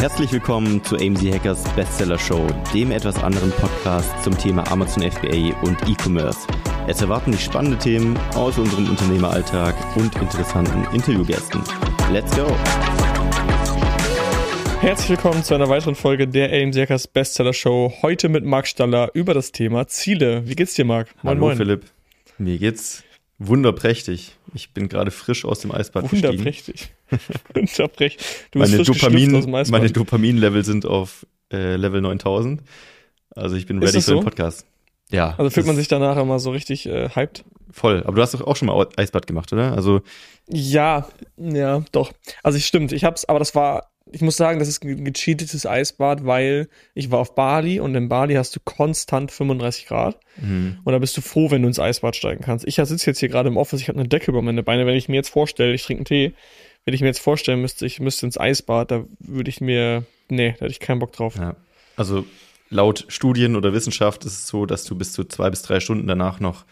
Herzlich willkommen zu AMZ Hackers Bestseller Show, dem etwas anderen Podcast zum Thema Amazon FBA und E-Commerce. Es erwarten dich spannende Themen aus unserem Unternehmeralltag und interessanten Interviewgästen. Let's go! Herzlich willkommen zu einer weiteren Folge der AMZ Hackers Bestseller Show. Heute mit Marc Staller über das Thema Ziele. Wie geht's dir, Marc? Moin, Hallo, moin. Philipp. Mir geht's wunderprächtig. Ich bin gerade frisch aus dem Eisbad Wunderprächtig. Wunderprächtig. Du bist meine Dopamin, aus dem Eisbad. Meine Dopamin-Level sind auf äh, Level 9000. Also ich bin ready für so? den Podcast. Ja. Also fühlt man sich danach immer so richtig äh, hyped? Voll. Aber du hast doch auch schon mal Eisbad gemacht, oder? Also ja, ja, doch. Also ich stimmt. Ich hab's, aber das war ich muss sagen, das ist ein gecheatetes Eisbad, weil ich war auf Bali und in Bali hast du konstant 35 Grad. Mhm. Und da bist du froh, wenn du ins Eisbad steigen kannst. Ich sitze jetzt hier gerade im Office, ich habe eine Decke über meine Beine. Wenn ich mir jetzt vorstelle, ich trinke einen Tee, wenn ich mir jetzt vorstellen müsste, ich müsste ins Eisbad, da würde ich mir, nee, da hätte ich keinen Bock drauf. Ja. Also laut Studien oder Wissenschaft ist es so, dass du bis zu zwei bis drei Stunden danach noch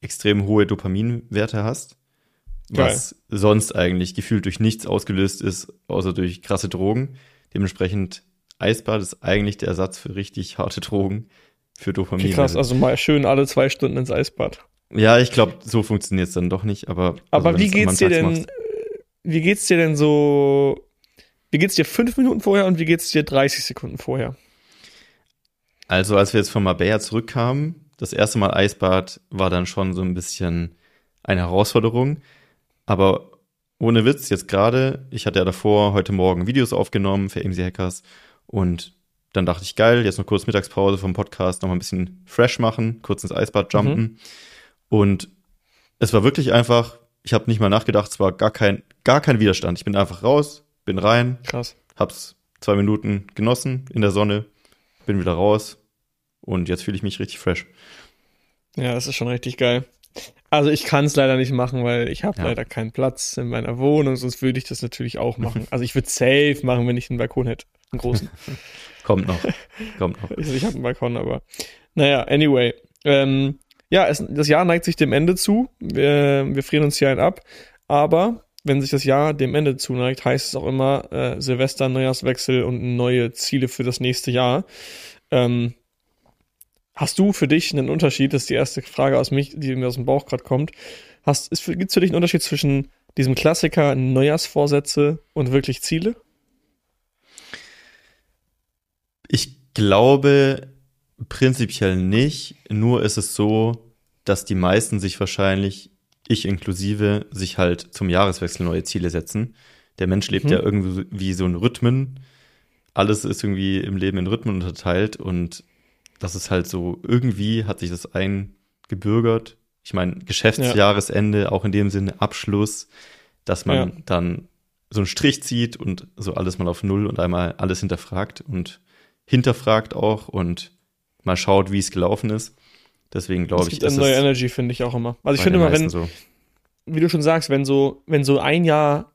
extrem hohe Dopaminwerte hast was Geil. sonst eigentlich gefühlt durch nichts ausgelöst ist, außer durch krasse Drogen. Dementsprechend Eisbad ist eigentlich der Ersatz für richtig harte Drogen für Dopamin. Okay, krass, also mal schön alle zwei Stunden ins Eisbad. Ja, ich glaube, so funktioniert es dann doch nicht, aber. Aber also, wie geht's dir denn, machst, wie geht's dir denn so, wie geht's dir fünf Minuten vorher und wie geht's dir 30 Sekunden vorher? Also, als wir jetzt von Marbella zurückkamen, das erste Mal Eisbad war dann schon so ein bisschen eine Herausforderung. Aber ohne Witz, jetzt gerade, ich hatte ja davor heute Morgen Videos aufgenommen für AMC Hackers und dann dachte ich, geil, jetzt noch kurz Mittagspause vom Podcast, noch mal ein bisschen fresh machen, kurz ins Eisbad jumpen. Mhm. Und es war wirklich einfach, ich habe nicht mal nachgedacht, es war gar kein, gar kein Widerstand. Ich bin einfach raus, bin rein, Krass. hab's zwei Minuten genossen in der Sonne, bin wieder raus und jetzt fühle ich mich richtig fresh. Ja, das ist schon richtig geil. Also ich kann es leider nicht machen, weil ich habe ja. leider keinen Platz in meiner Wohnung, sonst würde ich das natürlich auch machen. Also ich würde safe machen, wenn ich einen Balkon hätte. Einen großen. Kommt noch. Kommt noch. Also ich habe einen Balkon, aber naja, anyway. Ähm, ja, es, das Jahr neigt sich dem Ende zu. Wir, wir frieren uns hier ein ab. Aber wenn sich das Jahr dem Ende zuneigt, heißt es auch immer äh, Silvester, Neujahrswechsel und neue Ziele für das nächste Jahr. Ähm, Hast du für dich einen Unterschied, das ist die erste Frage aus mich, die mir aus dem Bauch gerade kommt. Hast, gibt es für dich einen Unterschied zwischen diesem Klassiker Neujahrsvorsätze und wirklich Ziele? Ich glaube prinzipiell nicht. Nur ist es so, dass die meisten sich wahrscheinlich, ich inklusive, sich halt zum Jahreswechsel neue Ziele setzen. Der Mensch lebt hm. ja irgendwie wie so ein Rhythmen. Alles ist irgendwie im Leben in Rhythmen unterteilt und das ist halt so, irgendwie hat sich das eingebürgert. Ich meine, Geschäftsjahresende, ja. auch in dem Sinne Abschluss, dass man ja. dann so einen Strich zieht und so alles mal auf Null und einmal alles hinterfragt und hinterfragt auch und mal schaut, wie es gelaufen ist. Deswegen glaube ich, ist eine neue Energy finde ich auch immer. Also ich finde immer, wenn, so. wie du schon sagst, wenn so, wenn so ein Jahr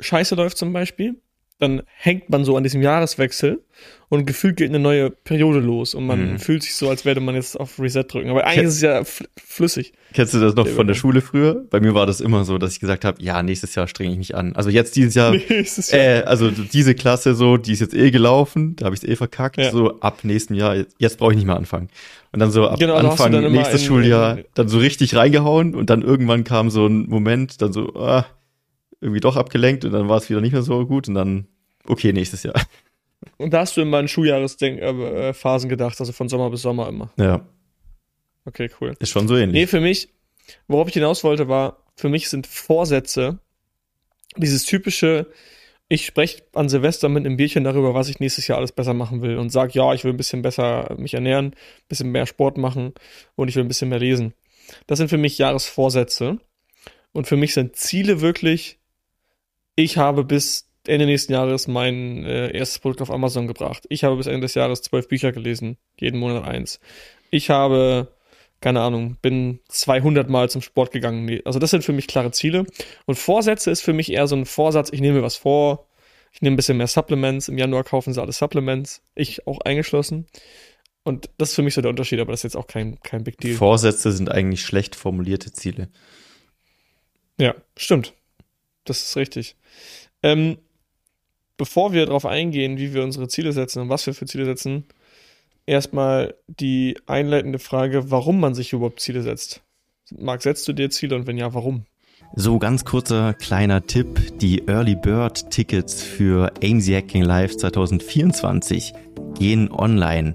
Scheiße läuft zum Beispiel, dann hängt man so an diesem Jahreswechsel und gefühlt geht eine neue Periode los und man mhm. fühlt sich so, als würde man jetzt auf Reset drücken. Aber eigentlich Ken ist es ja flüssig. Kennst du das noch von der Schule früher? Bei mir war das immer so, dass ich gesagt habe, ja, nächstes Jahr strenge ich mich an. Also jetzt dieses Jahr, nächstes Jahr. Äh, also diese Klasse so, die ist jetzt eh gelaufen, da habe ich es eh verkackt. Ja. So ab nächsten Jahr, jetzt, jetzt brauche ich nicht mehr anfangen. Und dann so ab genau, Anfang nächstes Schuljahr in, dann so richtig reingehauen und dann irgendwann kam so ein Moment, dann so, ah, irgendwie doch abgelenkt und dann war es wieder nicht mehr so gut und dann, okay, nächstes Jahr. Und da hast du immer an Schuljahresphasen äh, gedacht, also von Sommer bis Sommer immer. Ja. Okay, cool. Ist schon so ähnlich. Nee, für mich, worauf ich hinaus wollte, war, für mich sind Vorsätze dieses typische, ich spreche an Silvester mit einem Bierchen darüber, was ich nächstes Jahr alles besser machen will und sage, ja, ich will ein bisschen besser mich ernähren, ein bisschen mehr Sport machen und ich will ein bisschen mehr lesen. Das sind für mich Jahresvorsätze. Und für mich sind Ziele wirklich, ich habe bis Ende nächsten Jahres mein äh, erstes Produkt auf Amazon gebracht. Ich habe bis Ende des Jahres zwölf Bücher gelesen, jeden Monat eins. Ich habe, keine Ahnung, bin 200 Mal zum Sport gegangen. Also das sind für mich klare Ziele. Und Vorsätze ist für mich eher so ein Vorsatz, ich nehme mir was vor, ich nehme ein bisschen mehr Supplements. Im Januar kaufen sie alle Supplements, ich auch eingeschlossen. Und das ist für mich so der Unterschied, aber das ist jetzt auch kein, kein Big Deal. Vorsätze sind eigentlich schlecht formulierte Ziele. Ja, stimmt. Das ist richtig. Ähm, bevor wir darauf eingehen, wie wir unsere Ziele setzen und was wir für Ziele setzen, erstmal die einleitende Frage, warum man sich überhaupt Ziele setzt. Marc, setzt du dir Ziele und wenn ja, warum? So, ganz kurzer kleiner Tipp. Die Early Bird Tickets für AMZ Hacking Live 2024 gehen online.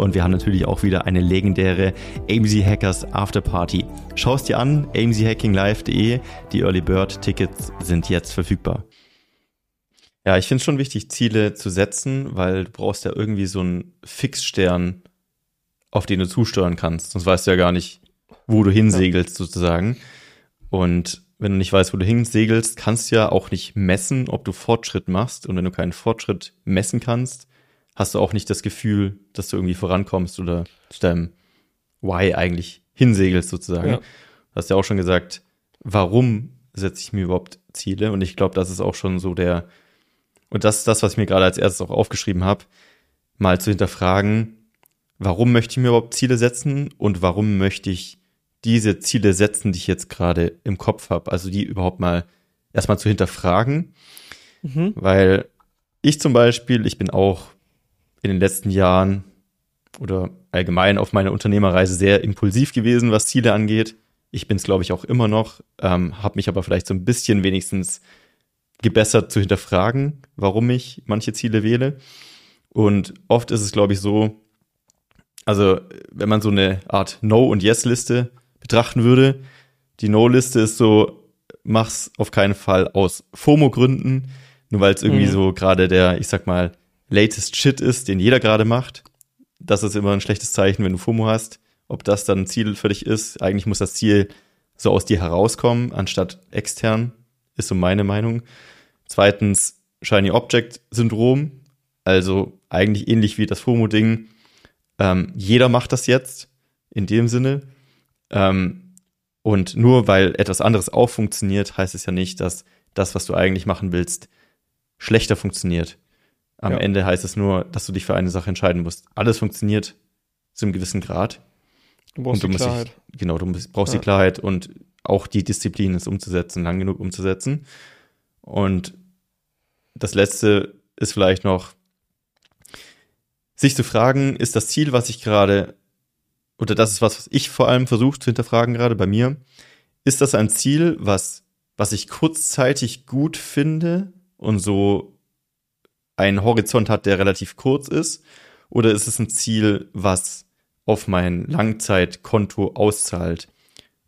wir haben natürlich auch wieder eine legendäre AMZ Hackers Afterparty. Schau es dir an, amzhackinglive.de. Die Early Bird Tickets sind jetzt verfügbar. Ja, ich finde es schon wichtig, Ziele zu setzen, weil du brauchst ja irgendwie so einen Fixstern, auf den du zusteuern kannst. Sonst weißt du ja gar nicht, wo du hinsegelst sozusagen. Und wenn du nicht weißt, wo du hinsegelst, kannst du ja auch nicht messen, ob du Fortschritt machst. Und wenn du keinen Fortschritt messen kannst, hast du auch nicht das Gefühl, dass du irgendwie vorankommst oder zu deinem Why eigentlich hinsegelst sozusagen. Ja. Du hast ja auch schon gesagt, warum setze ich mir überhaupt Ziele? Und ich glaube, das ist auch schon so der, und das ist das, was ich mir gerade als erstes auch aufgeschrieben habe, mal zu hinterfragen, warum möchte ich mir überhaupt Ziele setzen und warum möchte ich diese Ziele setzen, die ich jetzt gerade im Kopf habe. Also die überhaupt mal erstmal zu hinterfragen. Mhm. Weil ich zum Beispiel, ich bin auch in den letzten Jahren oder allgemein auf meiner Unternehmerreise sehr impulsiv gewesen, was Ziele angeht. Ich bin es, glaube ich, auch immer noch, ähm, habe mich aber vielleicht so ein bisschen wenigstens gebessert zu hinterfragen, warum ich manche Ziele wähle. Und oft ist es, glaube ich, so, also wenn man so eine Art No- und Yes-Liste betrachten würde, die No-Liste ist so, mach's auf keinen Fall aus FOMO-Gründen, nur weil es irgendwie mhm. so gerade der, ich sag mal, latest Shit ist, den jeder gerade macht. Das ist immer ein schlechtes Zeichen, wenn du FOMO hast. Ob das dann ein Ziel für dich ist, eigentlich muss das Ziel so aus dir herauskommen, anstatt extern, ist so meine Meinung. Zweitens, Shiny Object Syndrom, also eigentlich ähnlich wie das FOMO-Ding. Ähm, jeder macht das jetzt, in dem Sinne. Ähm, und nur weil etwas anderes auch funktioniert, heißt es ja nicht, dass das, was du eigentlich machen willst, schlechter funktioniert. Am ja. Ende heißt es nur, dass du dich für eine Sache entscheiden musst. Alles funktioniert zu einem gewissen Grad. Du brauchst und du die Klarheit. Dich, genau, du brauchst ja. die Klarheit und auch die Disziplin, es umzusetzen, lang genug umzusetzen. Und das letzte ist vielleicht noch, sich zu fragen, ist das Ziel, was ich gerade, oder das ist was, was ich vor allem versuche zu hinterfragen gerade bei mir, ist das ein Ziel, was, was ich kurzzeitig gut finde und so einen Horizont hat, der relativ kurz ist? Oder ist es ein Ziel, was auf mein Langzeitkonto auszahlt?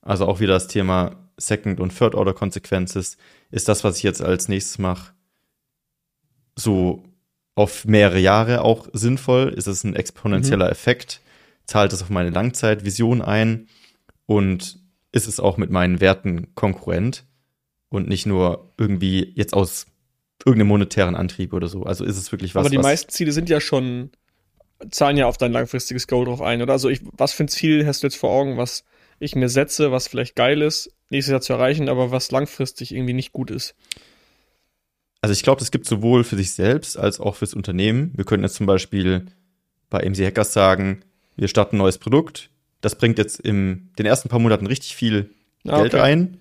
Also auch wieder das Thema Second- und Third-Order-Consequences. Ist das, was ich jetzt als nächstes mache, so auf mehrere Jahre auch sinnvoll? Ist es ein exponentieller mhm. Effekt? Zahlt es auf meine Langzeitvision ein? Und ist es auch mit meinen Werten konkurrent? Und nicht nur irgendwie jetzt aus irgendeinem monetären Antrieb oder so. Also ist es wirklich was. Aber die was meisten Ziele sind ja schon, zahlen ja auf dein langfristiges Goal drauf ein, oder? Also ich, was für ein Ziel hast du jetzt vor Augen, was ich mir setze, was vielleicht geil ist, nächstes Jahr zu erreichen, aber was langfristig irgendwie nicht gut ist? Also ich glaube, es gibt sowohl für sich selbst als auch fürs Unternehmen. Wir können jetzt zum Beispiel bei MC Hackers sagen, wir starten ein neues Produkt. Das bringt jetzt in den ersten paar Monaten richtig viel ah, Geld okay. ein,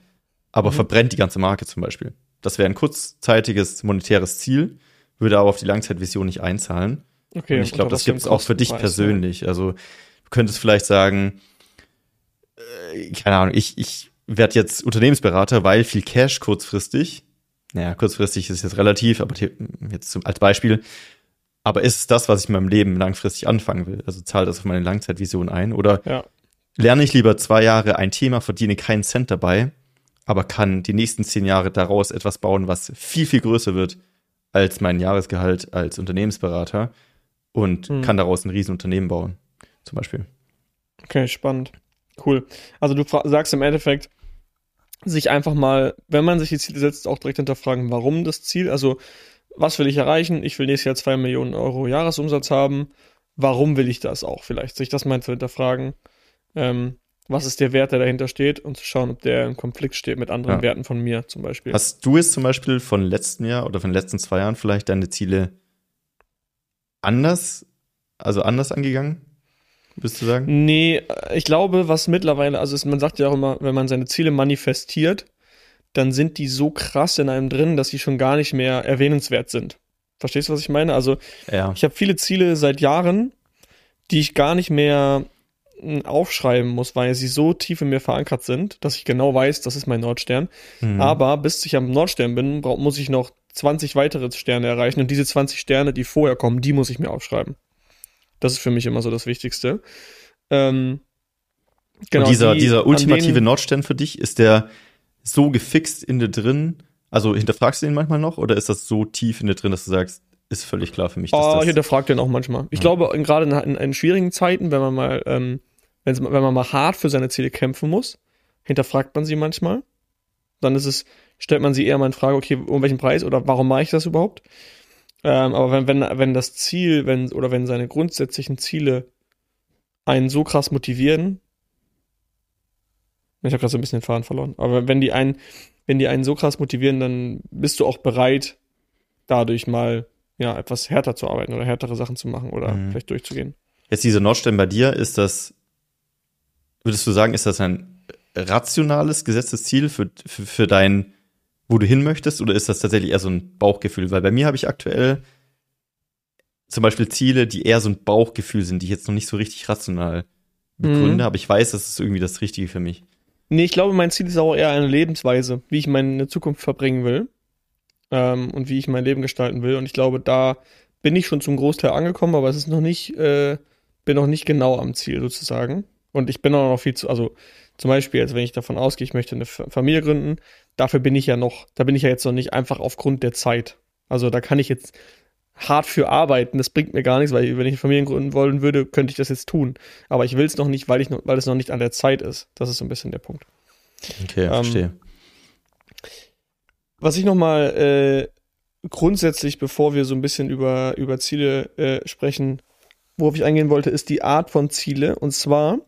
aber mhm. verbrennt die ganze Marke zum Beispiel. Das wäre ein kurzzeitiges monetäres Ziel, würde aber auf die Langzeitvision nicht einzahlen. Okay, und ich glaube, das gibt es auch für dich persönlich. Ja. Also du könntest vielleicht sagen, äh, keine Ahnung, ich, ich werde jetzt Unternehmensberater, weil viel Cash kurzfristig. Naja, kurzfristig ist jetzt relativ, aber jetzt zum, als Beispiel. Aber ist es das, was ich in meinem Leben langfristig anfangen will? Also zahlt das auf meine Langzeitvision ein? Oder ja. lerne ich lieber zwei Jahre ein Thema, verdiene keinen Cent dabei aber kann die nächsten zehn Jahre daraus etwas bauen, was viel, viel größer wird als mein Jahresgehalt als Unternehmensberater und hm. kann daraus ein Riesenunternehmen bauen, zum Beispiel. Okay, spannend. Cool. Also du sagst im Endeffekt, sich einfach mal, wenn man sich die Ziele setzt, auch direkt hinterfragen, warum das Ziel, also was will ich erreichen? Ich will nächstes Jahr zwei Millionen Euro Jahresumsatz haben. Warum will ich das auch? Vielleicht sich das mal zu hinterfragen. Ähm, was ist der Wert, der dahinter steht und zu schauen, ob der im Konflikt steht mit anderen ja. Werten von mir zum Beispiel. Hast du jetzt zum Beispiel von letzten Jahr oder von den letzten zwei Jahren vielleicht deine Ziele anders, also anders angegangen? Würdest du sagen? Nee, ich glaube, was mittlerweile, also ist, man sagt ja auch immer, wenn man seine Ziele manifestiert, dann sind die so krass in einem drin, dass sie schon gar nicht mehr erwähnenswert sind. Verstehst du, was ich meine? Also, ja. ich habe viele Ziele seit Jahren, die ich gar nicht mehr aufschreiben muss, weil sie so tief in mir verankert sind, dass ich genau weiß, das ist mein Nordstern. Mhm. Aber bis ich am Nordstern bin, muss ich noch 20 weitere Sterne erreichen und diese 20 Sterne, die vorher kommen, die muss ich mir aufschreiben. Das ist für mich immer so das Wichtigste. Ähm, genau, und dieser, die, dieser ultimative Nordstern für dich, ist der so gefixt in dir drin? Also hinterfragst du ihn manchmal noch oder ist das so tief in dir drin, dass du sagst, ist völlig klar für mich. Dass oh, ich hinterfrage den auch manchmal. Ich ja. glaube, gerade in, in, in, schwierigen Zeiten, wenn man mal, ähm, wenn man mal hart für seine Ziele kämpfen muss, hinterfragt man sie manchmal. Dann ist es, stellt man sie eher mal in Frage, okay, um welchen Preis oder warum mache ich das überhaupt? Ähm, aber wenn, wenn, wenn das Ziel, wenn, oder wenn seine grundsätzlichen Ziele einen so krass motivieren, ich habe gerade so ein bisschen den Faden verloren, aber wenn die einen, wenn die einen so krass motivieren, dann bist du auch bereit, dadurch mal ja, etwas härter zu arbeiten oder härtere Sachen zu machen oder mhm. vielleicht durchzugehen. Jetzt diese Nordstern bei dir, ist das, würdest du sagen, ist das ein rationales, gesetztes Ziel für, für, für dein, wo du hin möchtest, oder ist das tatsächlich eher so ein Bauchgefühl? Weil bei mir habe ich aktuell zum Beispiel Ziele, die eher so ein Bauchgefühl sind, die ich jetzt noch nicht so richtig rational begründe, mhm. aber ich weiß, das ist irgendwie das Richtige für mich. Nee, ich glaube, mein Ziel ist auch eher eine Lebensweise, wie ich meine Zukunft verbringen will ähm, und wie ich mein Leben gestalten will. Und ich glaube, da bin ich schon zum Großteil angekommen, aber es ist noch nicht, äh, bin noch nicht genau am Ziel sozusagen. Und ich bin auch noch viel zu, also zum Beispiel, jetzt wenn ich davon ausgehe, ich möchte eine Familie gründen, dafür bin ich ja noch, da bin ich ja jetzt noch nicht einfach aufgrund der Zeit. Also da kann ich jetzt hart für arbeiten, das bringt mir gar nichts, weil wenn ich eine Familie gründen wollen würde, könnte ich das jetzt tun. Aber ich will es noch nicht, weil ich noch, weil es noch nicht an der Zeit ist. Das ist so ein bisschen der Punkt. Okay, ähm, verstehe. Was ich nochmal äh, grundsätzlich, bevor wir so ein bisschen über, über Ziele äh, sprechen, worauf ich eingehen wollte, ist die Art von Ziele. Und zwar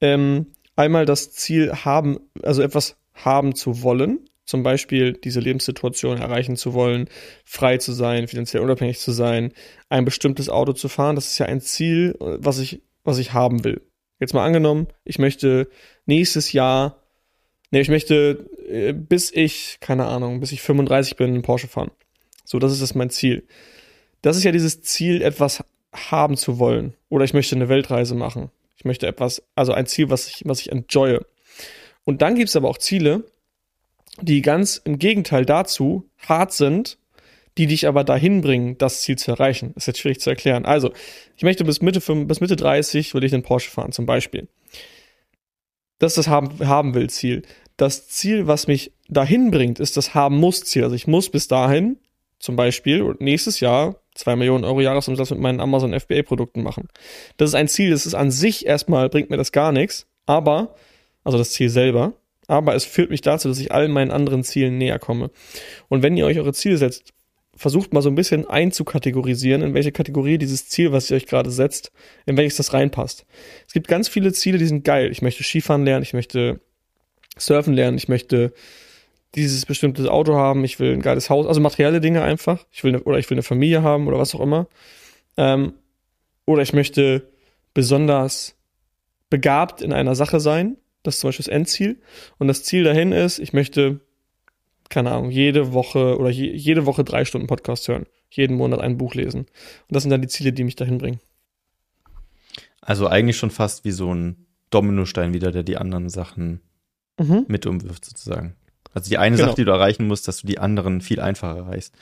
ähm, einmal das Ziel haben, also etwas haben zu wollen. Zum Beispiel diese Lebenssituation erreichen zu wollen, frei zu sein, finanziell unabhängig zu sein, ein bestimmtes Auto zu fahren. Das ist ja ein Ziel, was ich, was ich haben will. Jetzt mal angenommen, ich möchte nächstes Jahr Nee, ich möchte, äh, bis ich, keine Ahnung, bis ich 35 bin, einen Porsche fahren. So, das ist das mein Ziel. Das ist ja dieses Ziel, etwas haben zu wollen. Oder ich möchte eine Weltreise machen. Möchte etwas, also ein Ziel, was ich, was ich enjoye. Und dann gibt es aber auch Ziele, die ganz im Gegenteil dazu hart sind, die dich aber dahin bringen, das Ziel zu erreichen. Ist jetzt schwierig zu erklären. Also, ich möchte bis Mitte, bis Mitte 30 will ich einen Porsche fahren, zum Beispiel. Das ist das haben, haben will Ziel. Das Ziel, was mich dahin bringt, ist das haben muss Ziel. Also ich muss bis dahin, zum Beispiel nächstes Jahr, zwei Millionen Euro Jahresumsatz mit meinen Amazon FBA Produkten machen. Das ist ein Ziel, das ist an sich erstmal, bringt mir das gar nichts, aber, also das Ziel selber, aber es führt mich dazu, dass ich allen meinen anderen Zielen näher komme. Und wenn ihr euch eure Ziele setzt, versucht mal so ein bisschen einzukategorisieren, in welche Kategorie dieses Ziel, was ihr euch gerade setzt, in welches das reinpasst. Es gibt ganz viele Ziele, die sind geil. Ich möchte Skifahren lernen, ich möchte surfen lernen, ich möchte dieses bestimmte Auto haben, ich will ein geiles Haus, also materielle Dinge einfach. Ich will eine, oder ich will eine Familie haben oder was auch immer. Ähm, oder ich möchte besonders begabt in einer Sache sein. Das ist zum Beispiel das Endziel. Und das Ziel dahin ist, ich möchte keine Ahnung, jede Woche oder je, jede Woche drei Stunden Podcast hören, jeden Monat ein Buch lesen. Und das sind dann die Ziele, die mich dahin bringen. Also eigentlich schon fast wie so ein Dominostein wieder, der die anderen Sachen mhm. mit umwirft, sozusagen. Also die eine genau. Sache, die du erreichen musst, dass du die anderen viel einfacher erreichst.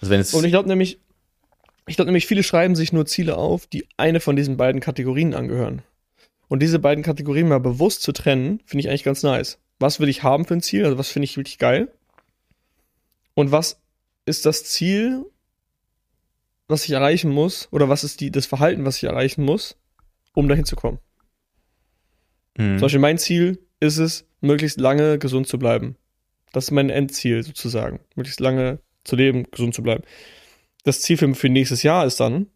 Also wenn es Und ich glaube nämlich, ich glaube nämlich, viele schreiben sich nur Ziele auf, die eine von diesen beiden Kategorien angehören. Und diese beiden Kategorien mal bewusst zu trennen, finde ich eigentlich ganz nice. Was will ich haben für ein Ziel? Also was finde ich wirklich geil? Und was ist das Ziel, was ich erreichen muss? Oder was ist die, das Verhalten, was ich erreichen muss, um dahin zu kommen? Mhm. Zum Beispiel mein Ziel ist es, möglichst lange gesund zu bleiben. Das ist mein Endziel sozusagen. Möglichst lange zu leben, gesund zu bleiben. Das Ziel für, für nächstes Jahr ist dann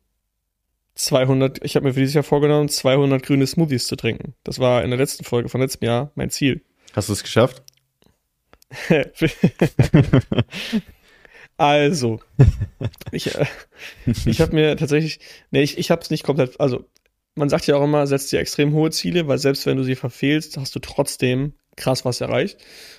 200, ich habe mir für dieses Jahr vorgenommen, 200 grüne Smoothies zu trinken. Das war in der letzten Folge von letztem Jahr mein Ziel. Hast du es geschafft? also, ich, äh, ich habe mir tatsächlich, nee, ich, ich habe es nicht komplett, also man sagt ja auch immer, setzt dir extrem hohe Ziele, weil selbst wenn du sie verfehlst, hast du trotzdem krass was erreicht.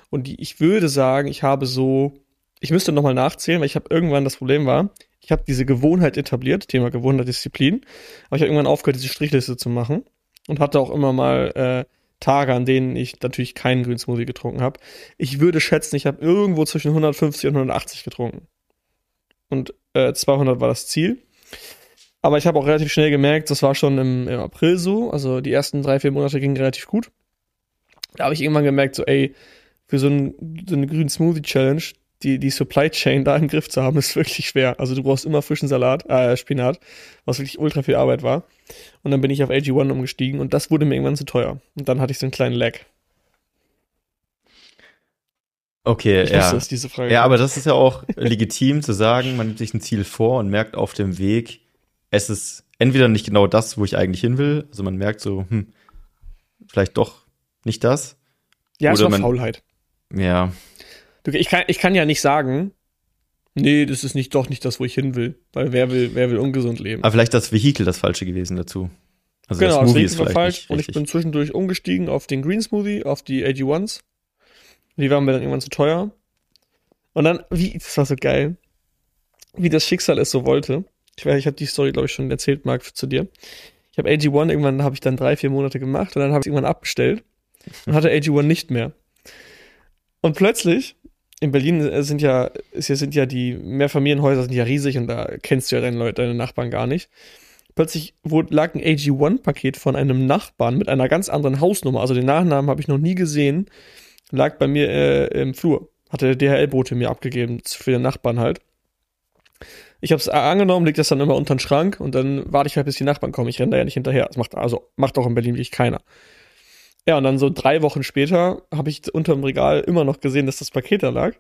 Und die, ich würde sagen, ich habe so, ich müsste nochmal nachzählen, weil ich habe irgendwann das Problem war, ich habe diese Gewohnheit etabliert, Thema Gewohnheit, Disziplin, aber ich habe irgendwann aufgehört, diese Strichliste zu machen und hatte auch immer mal äh, Tage, an denen ich natürlich keinen Green Smoothie getrunken habe. Ich würde schätzen, ich habe irgendwo zwischen 150 und 180 getrunken. Und äh, 200 war das Ziel. Aber ich habe auch relativ schnell gemerkt, das war schon im, im April so, also die ersten drei, vier Monate gingen relativ gut. Da habe ich irgendwann gemerkt, so, ey, für so, ein, so eine grünen Smoothie Challenge, die, die Supply Chain da im Griff zu haben, ist wirklich schwer. Also du brauchst immer frischen Salat, äh, Spinat, was wirklich ultra viel Arbeit war. Und dann bin ich auf AG1 umgestiegen und das wurde mir irgendwann zu teuer. Und dann hatte ich so einen kleinen Lag. Okay, Ich ja. dass diese Frage Ja, aber das ist ja auch legitim zu sagen, man nimmt sich ein Ziel vor und merkt auf dem Weg, es ist entweder nicht genau das, wo ich eigentlich hin will. Also man merkt so, hm, vielleicht doch nicht das. ja, es oder war man- Faulheit. Ja, ich, kann, ich kann ja nicht sagen, nee, das ist nicht doch nicht das, wo ich hin will. Weil wer will, wer will ungesund leben? aber vielleicht das Vehikel das falsche gewesen dazu. Also genau, das das Movie Vehikel ist war vielleicht falsch und ich bin zwischendurch umgestiegen auf den Green Smoothie, auf die AG1s. Die waren mir dann irgendwann zu teuer. Und dann, wie, das war so geil, wie das Schicksal es so wollte. Ich weiß, ich habe die Story, glaube ich, schon erzählt, Marc, zu dir. Ich habe AG1 irgendwann, habe ich dann drei, vier Monate gemacht und dann habe ich irgendwann abbestellt und hatte AG1 nicht mehr. Und plötzlich, in Berlin äh, sind ja, sind ja die Mehrfamilienhäuser sind ja riesig und da kennst du ja deine Leute, deine Nachbarn gar nicht plötzlich lag ein AG1-Paket von einem Nachbarn mit einer ganz anderen Hausnummer, also den Nachnamen habe ich noch nie gesehen, lag bei mir äh, im Flur. Hatte der DHL-Bote mir abgegeben für den Nachbarn halt. Ich habe es angenommen, leg das dann immer unter den Schrank und dann warte ich halt, bis die Nachbarn kommen. Ich renne da ja nicht hinterher. Das macht also macht auch in Berlin wirklich keiner. Ja, und dann so drei Wochen später habe ich unterm Regal immer noch gesehen, dass das Paket da lag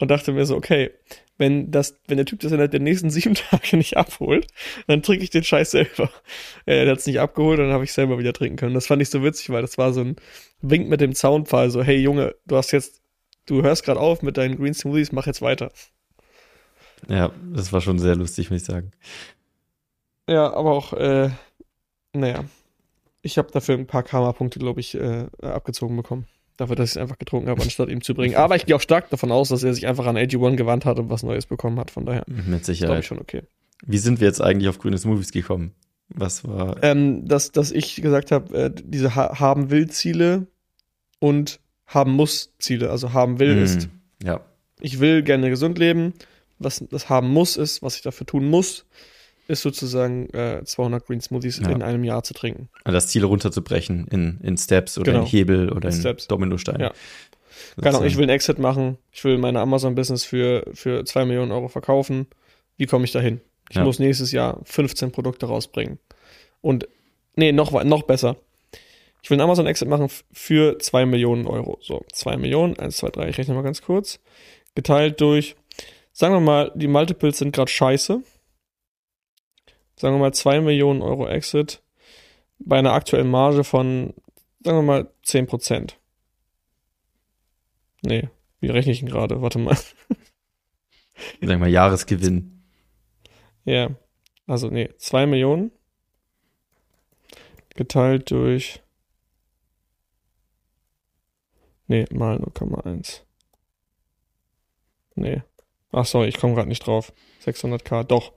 und dachte mir so, okay, wenn das, wenn der Typ das innerhalb der nächsten sieben Tage nicht abholt, dann trinke ich den Scheiß selber. Der hat es nicht abgeholt, dann habe ich selber wieder trinken können. Das fand ich so witzig, weil das war so ein Wink mit dem Zaunpfahl, so, hey Junge, du hast jetzt, du hörst gerade auf mit deinen Green Smoothies, mach jetzt weiter. Ja, das war schon sehr lustig, muss ich sagen. Ja, aber auch, äh, naja, ich habe dafür ein paar Karma-Punkte, glaube ich, äh, abgezogen bekommen. Dafür, dass ich es einfach getrunken habe, anstatt ihm zu bringen. Aber ich gehe auch stark davon aus, dass er sich einfach an AG1 gewandt hat und was Neues bekommen hat. Von daher Mit glaube Sicherheit. ich schon okay. Wie sind wir jetzt eigentlich auf grüne Smoothies gekommen? Was war. ähm, dass, dass ich gesagt habe, äh, diese ha haben will Ziele und haben muss Ziele. Also haben will Hm, ist, Ja. ich will gerne gesund leben. Was das haben muss ist, was ich dafür tun muss, ist sozusagen äh, 200 Green Smoothies Ja. in einem Jahr zu trinken. Also das Ziel runterzubrechen in, in Steps oder Genau. in Hebel oder In in. Dominosteine. Ja. Genau, ich will einen Exit machen. Ich will meine Amazon-Business für, für 2 Millionen Euro verkaufen. Wie komme ich dahin? Ich Ja. muss nächstes Jahr 15 Produkte rausbringen. Und, nee, noch, noch besser. Ich will einen Amazon-Exit machen für 2 Millionen Euro. So, 2 Millionen, 1, 2, 3, ich rechne mal ganz kurz. Geteilt durch, sagen wir mal, die Multiples sind gerade scheiße. Sagen wir mal 2 Millionen Euro Exit bei einer aktuellen Marge von, sagen wir mal, 10%. Nee, wie rechne ich denn gerade? Warte mal. Sagen wir Jahresgewinn. Ja. Also, nee, 2 Millionen geteilt durch. Nee, mal 0,1. Nee. Ach sorry, ich komme gerade nicht drauf. 600k, doch.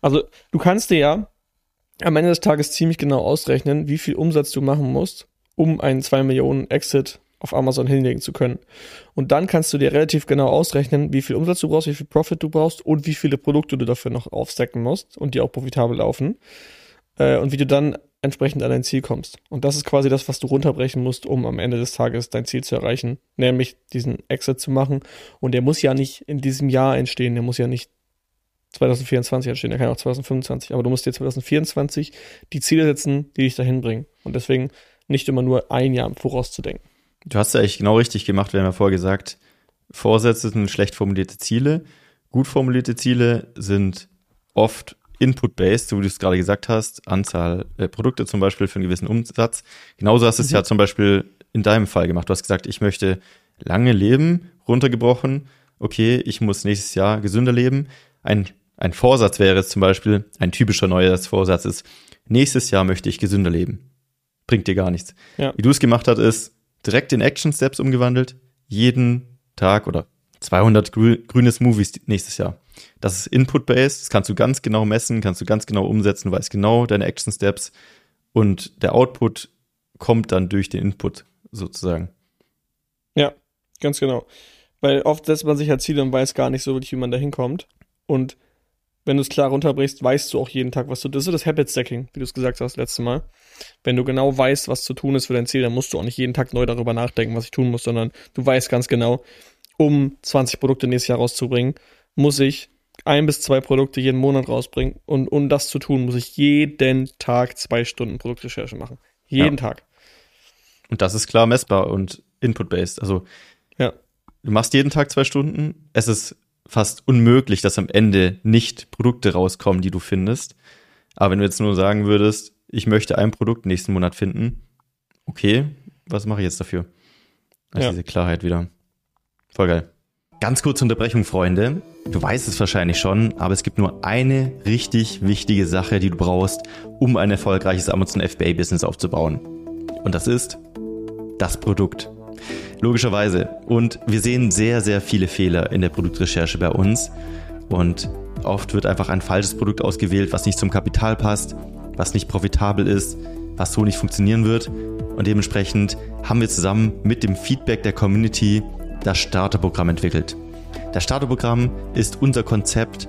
Also, du kannst dir ja am Ende des Tages ziemlich genau ausrechnen, wie viel Umsatz du machen musst, um einen 2 Millionen Exit auf Amazon hinlegen zu können. Und dann kannst du dir relativ genau ausrechnen, wie viel Umsatz du brauchst, wie viel Profit du brauchst und wie viele Produkte du dafür noch aufstacken musst und die auch profitabel laufen. Äh, und wie du dann entsprechend an dein Ziel kommst. Und das ist quasi das, was du runterbrechen musst, um am Ende des Tages dein Ziel zu erreichen, nämlich diesen Exit zu machen. Und der muss ja nicht in diesem Jahr entstehen, der muss ja nicht 2024 entstehen, der kann auch 2025, aber du musst dir 2024 die Ziele setzen, die dich dahin bringen. Und deswegen nicht immer nur ein Jahr im Voraus zu denken. Du hast ja eigentlich genau richtig gemacht. Wir haben ja vorher gesagt, Vorsätze sind schlecht formulierte Ziele. Gut formulierte Ziele sind oft Input-based, so wie du es gerade gesagt hast, Anzahl äh, Produkte zum Beispiel für einen gewissen Umsatz. Genauso hast du mhm. es ja zum Beispiel in deinem Fall gemacht. Du hast gesagt, ich möchte lange leben, runtergebrochen. Okay, ich muss nächstes Jahr gesünder leben. Ein, ein Vorsatz wäre es zum Beispiel, ein typischer Neujahrsvorsatz ist, nächstes Jahr möchte ich gesünder leben. Bringt dir gar nichts. Ja. Wie du es gemacht hast, ist direkt in Action Steps umgewandelt. Jeden Tag oder 200 grü grüne Smoothies nächstes Jahr. Das ist Input-based, das kannst du ganz genau messen, kannst du ganz genau umsetzen, weißt genau deine Action Steps und der Output kommt dann durch den Input sozusagen. Ja, ganz genau. Weil oft setzt man sich halt Ziele und weiß gar nicht so wirklich, wie man da hinkommt. Und wenn du es klar runterbrichst, weißt du auch jeden Tag, was du. Das ist das Habit Stacking, wie du es gesagt hast letztes Mal. Wenn du genau weißt, was zu tun ist für dein Ziel, dann musst du auch nicht jeden Tag neu darüber nachdenken, was ich tun muss, sondern du weißt ganz genau, um 20 Produkte nächstes Jahr rauszubringen, muss ich ein bis zwei Produkte jeden Monat rausbringen. Und um das zu tun, muss ich jeden Tag zwei Stunden Produktrecherche machen. Jeden ja. Tag. Und das ist klar messbar und input-based. Also, ja. du machst jeden Tag zwei Stunden. Es ist fast unmöglich, dass am Ende nicht Produkte rauskommen, die du findest. Aber wenn du jetzt nur sagen würdest, ich möchte ein Produkt nächsten Monat finden, okay, was mache ich jetzt dafür? Also ja. diese Klarheit wieder. Voll geil. Ganz kurze Unterbrechung, Freunde. Du weißt es wahrscheinlich schon, aber es gibt nur eine richtig wichtige Sache, die du brauchst, um ein erfolgreiches Amazon FBA Business aufzubauen. Und das ist das Produkt. Logischerweise. Und wir sehen sehr, sehr viele Fehler in der Produktrecherche bei uns. Und oft wird einfach ein falsches Produkt ausgewählt, was nicht zum Kapital passt, was nicht profitabel ist, was so nicht funktionieren wird. Und dementsprechend haben wir zusammen mit dem Feedback der Community das Starterprogramm entwickelt. Das Starterprogramm ist unser Konzept,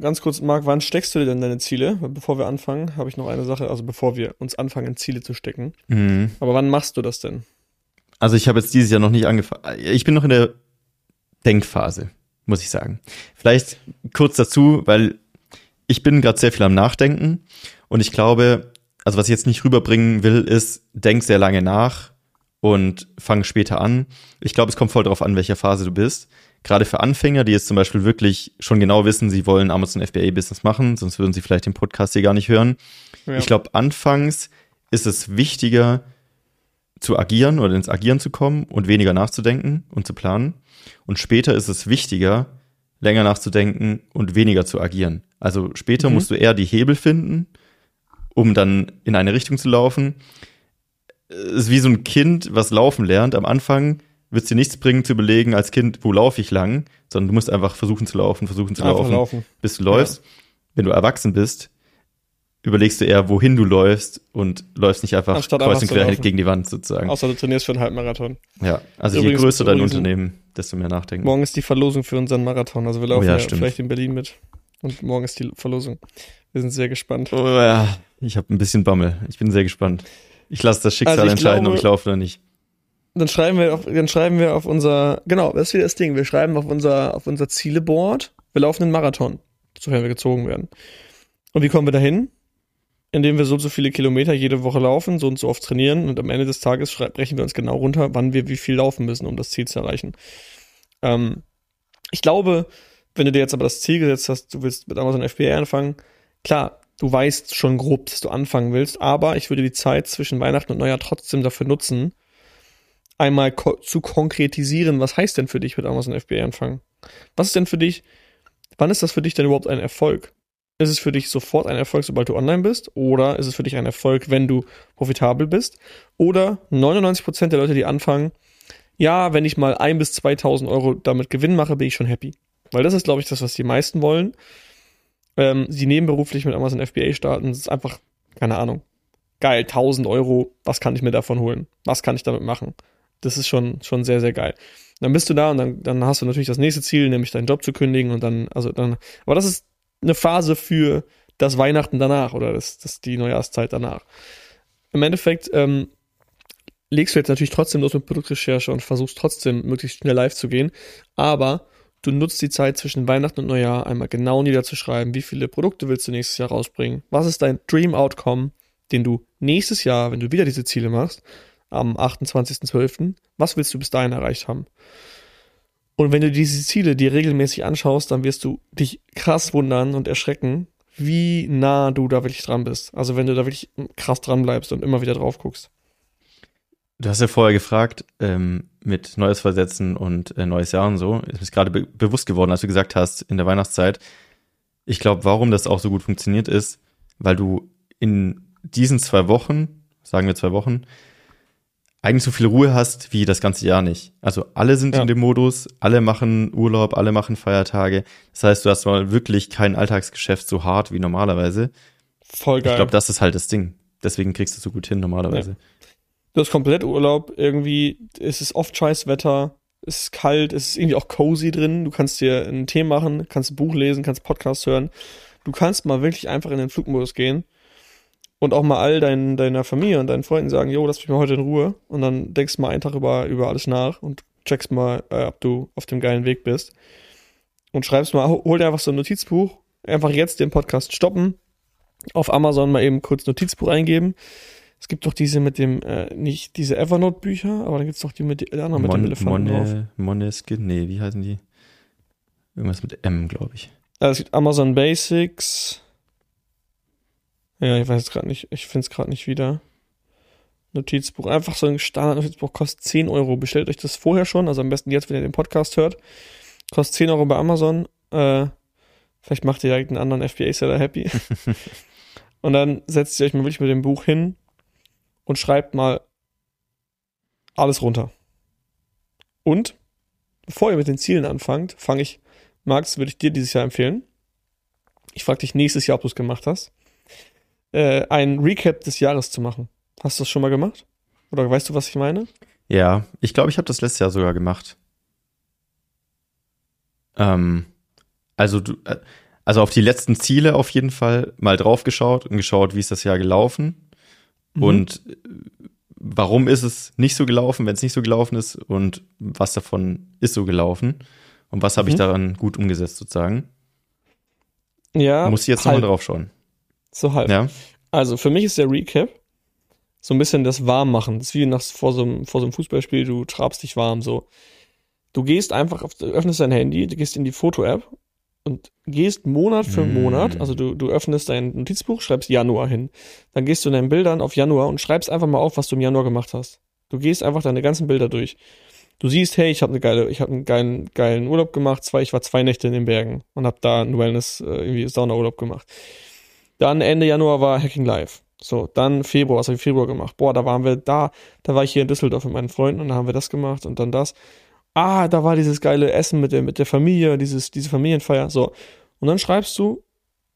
ganz kurz, Marc, wann steckst du dir denn deine Ziele? Bevor wir anfangen, habe ich noch eine Sache, also bevor wir uns anfangen, Ziele zu stecken. Mhm. Aber wann machst du das denn? Also ich habe jetzt dieses Jahr noch nicht angefangen. Ich bin noch in der Denkphase, muss ich sagen. Vielleicht kurz dazu, weil ich bin gerade sehr viel am Nachdenken und ich glaube, also was ich jetzt nicht rüberbringen will, ist, denk sehr lange nach und fang später an. Ich glaube, es kommt voll darauf an, welcher Phase du bist. Gerade für Anfänger, die jetzt zum Beispiel wirklich schon genau wissen, sie wollen Amazon FBA Business machen, sonst würden sie vielleicht den Podcast hier gar nicht hören. Ja. Ich glaube, anfangs ist es wichtiger zu agieren oder ins Agieren zu kommen und weniger nachzudenken und zu planen. Und später ist es wichtiger, länger nachzudenken und weniger zu agieren. Also später mhm. musst du eher die Hebel finden, um dann in eine Richtung zu laufen ist wie so ein Kind, was laufen lernt. Am Anfang wird es dir nichts bringen zu überlegen als Kind, wo laufe ich lang, sondern du musst einfach versuchen zu laufen, versuchen zu laufen, laufen, bis du läufst. Ja. Wenn du erwachsen bist, überlegst du eher, wohin du läufst und läufst nicht einfach Anstatt kreuz und quer gegen die Wand sozusagen. Außer du trainierst für einen Halbmarathon. Ja, also übrigens, je größer dein Unternehmen, desto mehr nachdenken. Morgen ist die Verlosung für unseren Marathon. Also wir laufen oh ja, ja vielleicht in Berlin mit. Und morgen ist die Verlosung. Wir sind sehr gespannt. Oh ja, ich habe ein bisschen Bammel. Ich bin sehr gespannt. Ich lasse das Schicksal also entscheiden, glaube, ob ich laufe oder nicht. Dann schreiben wir auf, dann schreiben wir auf unser, genau, das ist wieder das Ding. Wir schreiben auf unser, auf unser Zieleboard, wir laufen einen Marathon, sofern wir gezogen werden. Und wie kommen wir dahin? Indem wir so und so viele Kilometer jede Woche laufen, so und so oft trainieren und am Ende des Tages brechen wir uns genau runter, wann wir wie viel laufen müssen, um das Ziel zu erreichen. Ähm, ich glaube, wenn du dir jetzt aber das Ziel gesetzt hast, du willst mit Amazon FBA anfangen, klar, du weißt schon grob, dass du anfangen willst, aber ich würde die Zeit zwischen Weihnachten und Neujahr trotzdem dafür nutzen, einmal ko zu konkretisieren, was heißt denn für dich mit Amazon FBA anfangen? Was ist denn für dich, wann ist das für dich denn überhaupt ein Erfolg? Ist es für dich sofort ein Erfolg, sobald du online bist? Oder ist es für dich ein Erfolg, wenn du profitabel bist? Oder 99% der Leute, die anfangen, ja, wenn ich mal ein bis 2000 Euro damit Gewinn mache, bin ich schon happy. Weil das ist, glaube ich, das, was die meisten wollen. Ähm, sie nebenberuflich mit Amazon FBA starten, das ist einfach, keine Ahnung. Geil, 1000 Euro, was kann ich mir davon holen? Was kann ich damit machen? Das ist schon, schon sehr, sehr geil. Dann bist du da und dann, dann hast du natürlich das nächste Ziel, nämlich deinen Job zu kündigen und dann, also dann, aber das ist eine Phase für das Weihnachten danach oder das, das die Neujahrszeit danach. Im Endeffekt ähm, legst du jetzt natürlich trotzdem los mit Produktrecherche und versuchst trotzdem möglichst schnell live zu gehen, aber du nutzt die Zeit zwischen Weihnachten und Neujahr einmal genau niederzuschreiben, wie viele Produkte willst du nächstes Jahr rausbringen, was ist dein Dream Outcome, den du nächstes Jahr, wenn du wieder diese Ziele machst, am 28.12., was willst du bis dahin erreicht haben? Und wenn du diese Ziele dir regelmäßig anschaust, dann wirst du dich krass wundern und erschrecken, wie nah du da wirklich dran bist. Also wenn du da wirklich krass dran bleibst und immer wieder drauf guckst. Du hast ja vorher gefragt, ähm, mit Neues versetzen und äh, Neues Jahr und so. Ist mir gerade be bewusst geworden, als du gesagt hast, in der Weihnachtszeit. Ich glaube, warum das auch so gut funktioniert ist, weil du in diesen zwei Wochen, sagen wir zwei Wochen, eigentlich so viel Ruhe hast wie das ganze Jahr nicht. Also alle sind ja. in dem Modus, alle machen Urlaub, alle machen Feiertage. Das heißt, du hast mal wirklich kein Alltagsgeschäft so hart wie normalerweise. Voll geil. Ich glaube, das ist halt das Ding. Deswegen kriegst du so gut hin normalerweise. Ja. Du hast komplett Urlaub, irgendwie es ist oft scheiß Wetter, es ist kalt, es ist irgendwie auch cozy drin. Du kannst dir einen Tee machen, kannst ein Buch lesen, kannst Podcast hören. Du kannst mal wirklich einfach in den Flugmodus gehen und auch mal all dein, deiner Familie und deinen Freunden sagen, jo, lass mich mal heute in Ruhe. Und dann denkst du mal einen Tag über, über alles nach und checkst mal, äh, ob du auf dem geilen Weg bist. Und schreibst mal, hol dir einfach so ein Notizbuch, einfach jetzt den Podcast stoppen, auf Amazon mal eben kurz Notizbuch eingeben. Es gibt doch diese mit dem, äh, nicht diese Evernote-Bücher, aber dann gibt's doch die mit, die anderen mit Mon, dem Elefanten Mon, drauf. Moneskin, nee, wie heißen die? Irgendwas mit M, glaube ich. Also es gibt Amazon Basics, ja, ich weiß gerade nicht, ich finde es gerade nicht wieder. Notizbuch, einfach so ein Standard-Notizbuch kostet 10 Euro. Bestellt euch das vorher schon, also am besten jetzt, wenn ihr den Podcast hört. Kostet 10 Euro bei Amazon. Äh, vielleicht macht ihr direkt einen anderen FBA-Seller happy. und dann setzt ihr euch mal wirklich mit dem Buch hin und schreibt mal alles runter. Und bevor ihr mit den Zielen anfangt, fange ich, Max, würde ich dir dieses Jahr empfehlen. Ich frage dich nächstes Jahr, ob du es gemacht hast äh, ein Recap des Jahres zu machen. Hast du das schon mal gemacht? Oder weißt du, was ich meine? Ja, ich glaube, ich habe das letztes Jahr sogar gemacht. Ähm, also du, äh, also auf die letzten Ziele auf jeden Fall mal drauf geschaut und geschaut, wie ist das Jahr gelaufen mhm. und äh, warum ist es nicht so gelaufen, wenn es nicht so gelaufen ist und was davon ist so gelaufen und was habe mhm. ich daran gut umgesetzt sozusagen. Ja. Muss ich jetzt nochmal drauf schauen. So halb. Ja. Also für mich ist der Recap so ein bisschen das Warmmachen. Das ist wie nach, vor, so einem, vor so einem Fußballspiel, du trabst dich warm so. Du gehst einfach, auf, öffnest dein Handy, du gehst in die Foto-App und gehst Monat für mm. Monat, also du, du öffnest dein Notizbuch, schreibst Januar hin. Dann gehst du in deinen Bildern auf Januar und schreibst einfach mal auf, was du im Januar gemacht hast. Du gehst einfach deine ganzen Bilder durch. Du siehst, hey, ich habe eine geile, ich habe einen geilen, geilen Urlaub gemacht. Zwei, ich war zwei Nächte in den Bergen und habe da einen Wellness, äh, irgendwie Saunaurlaub gemacht. Dann Ende Januar war Hacking Live. So, dann Februar, was habe ich Februar gemacht? Boah, da waren wir da, da war ich hier in Düsseldorf mit meinen Freunden und da haben wir das gemacht und dann das. Ah, da war dieses geile Essen mit der, mit der Familie, dieses, diese Familienfeier. So. Und dann schreibst du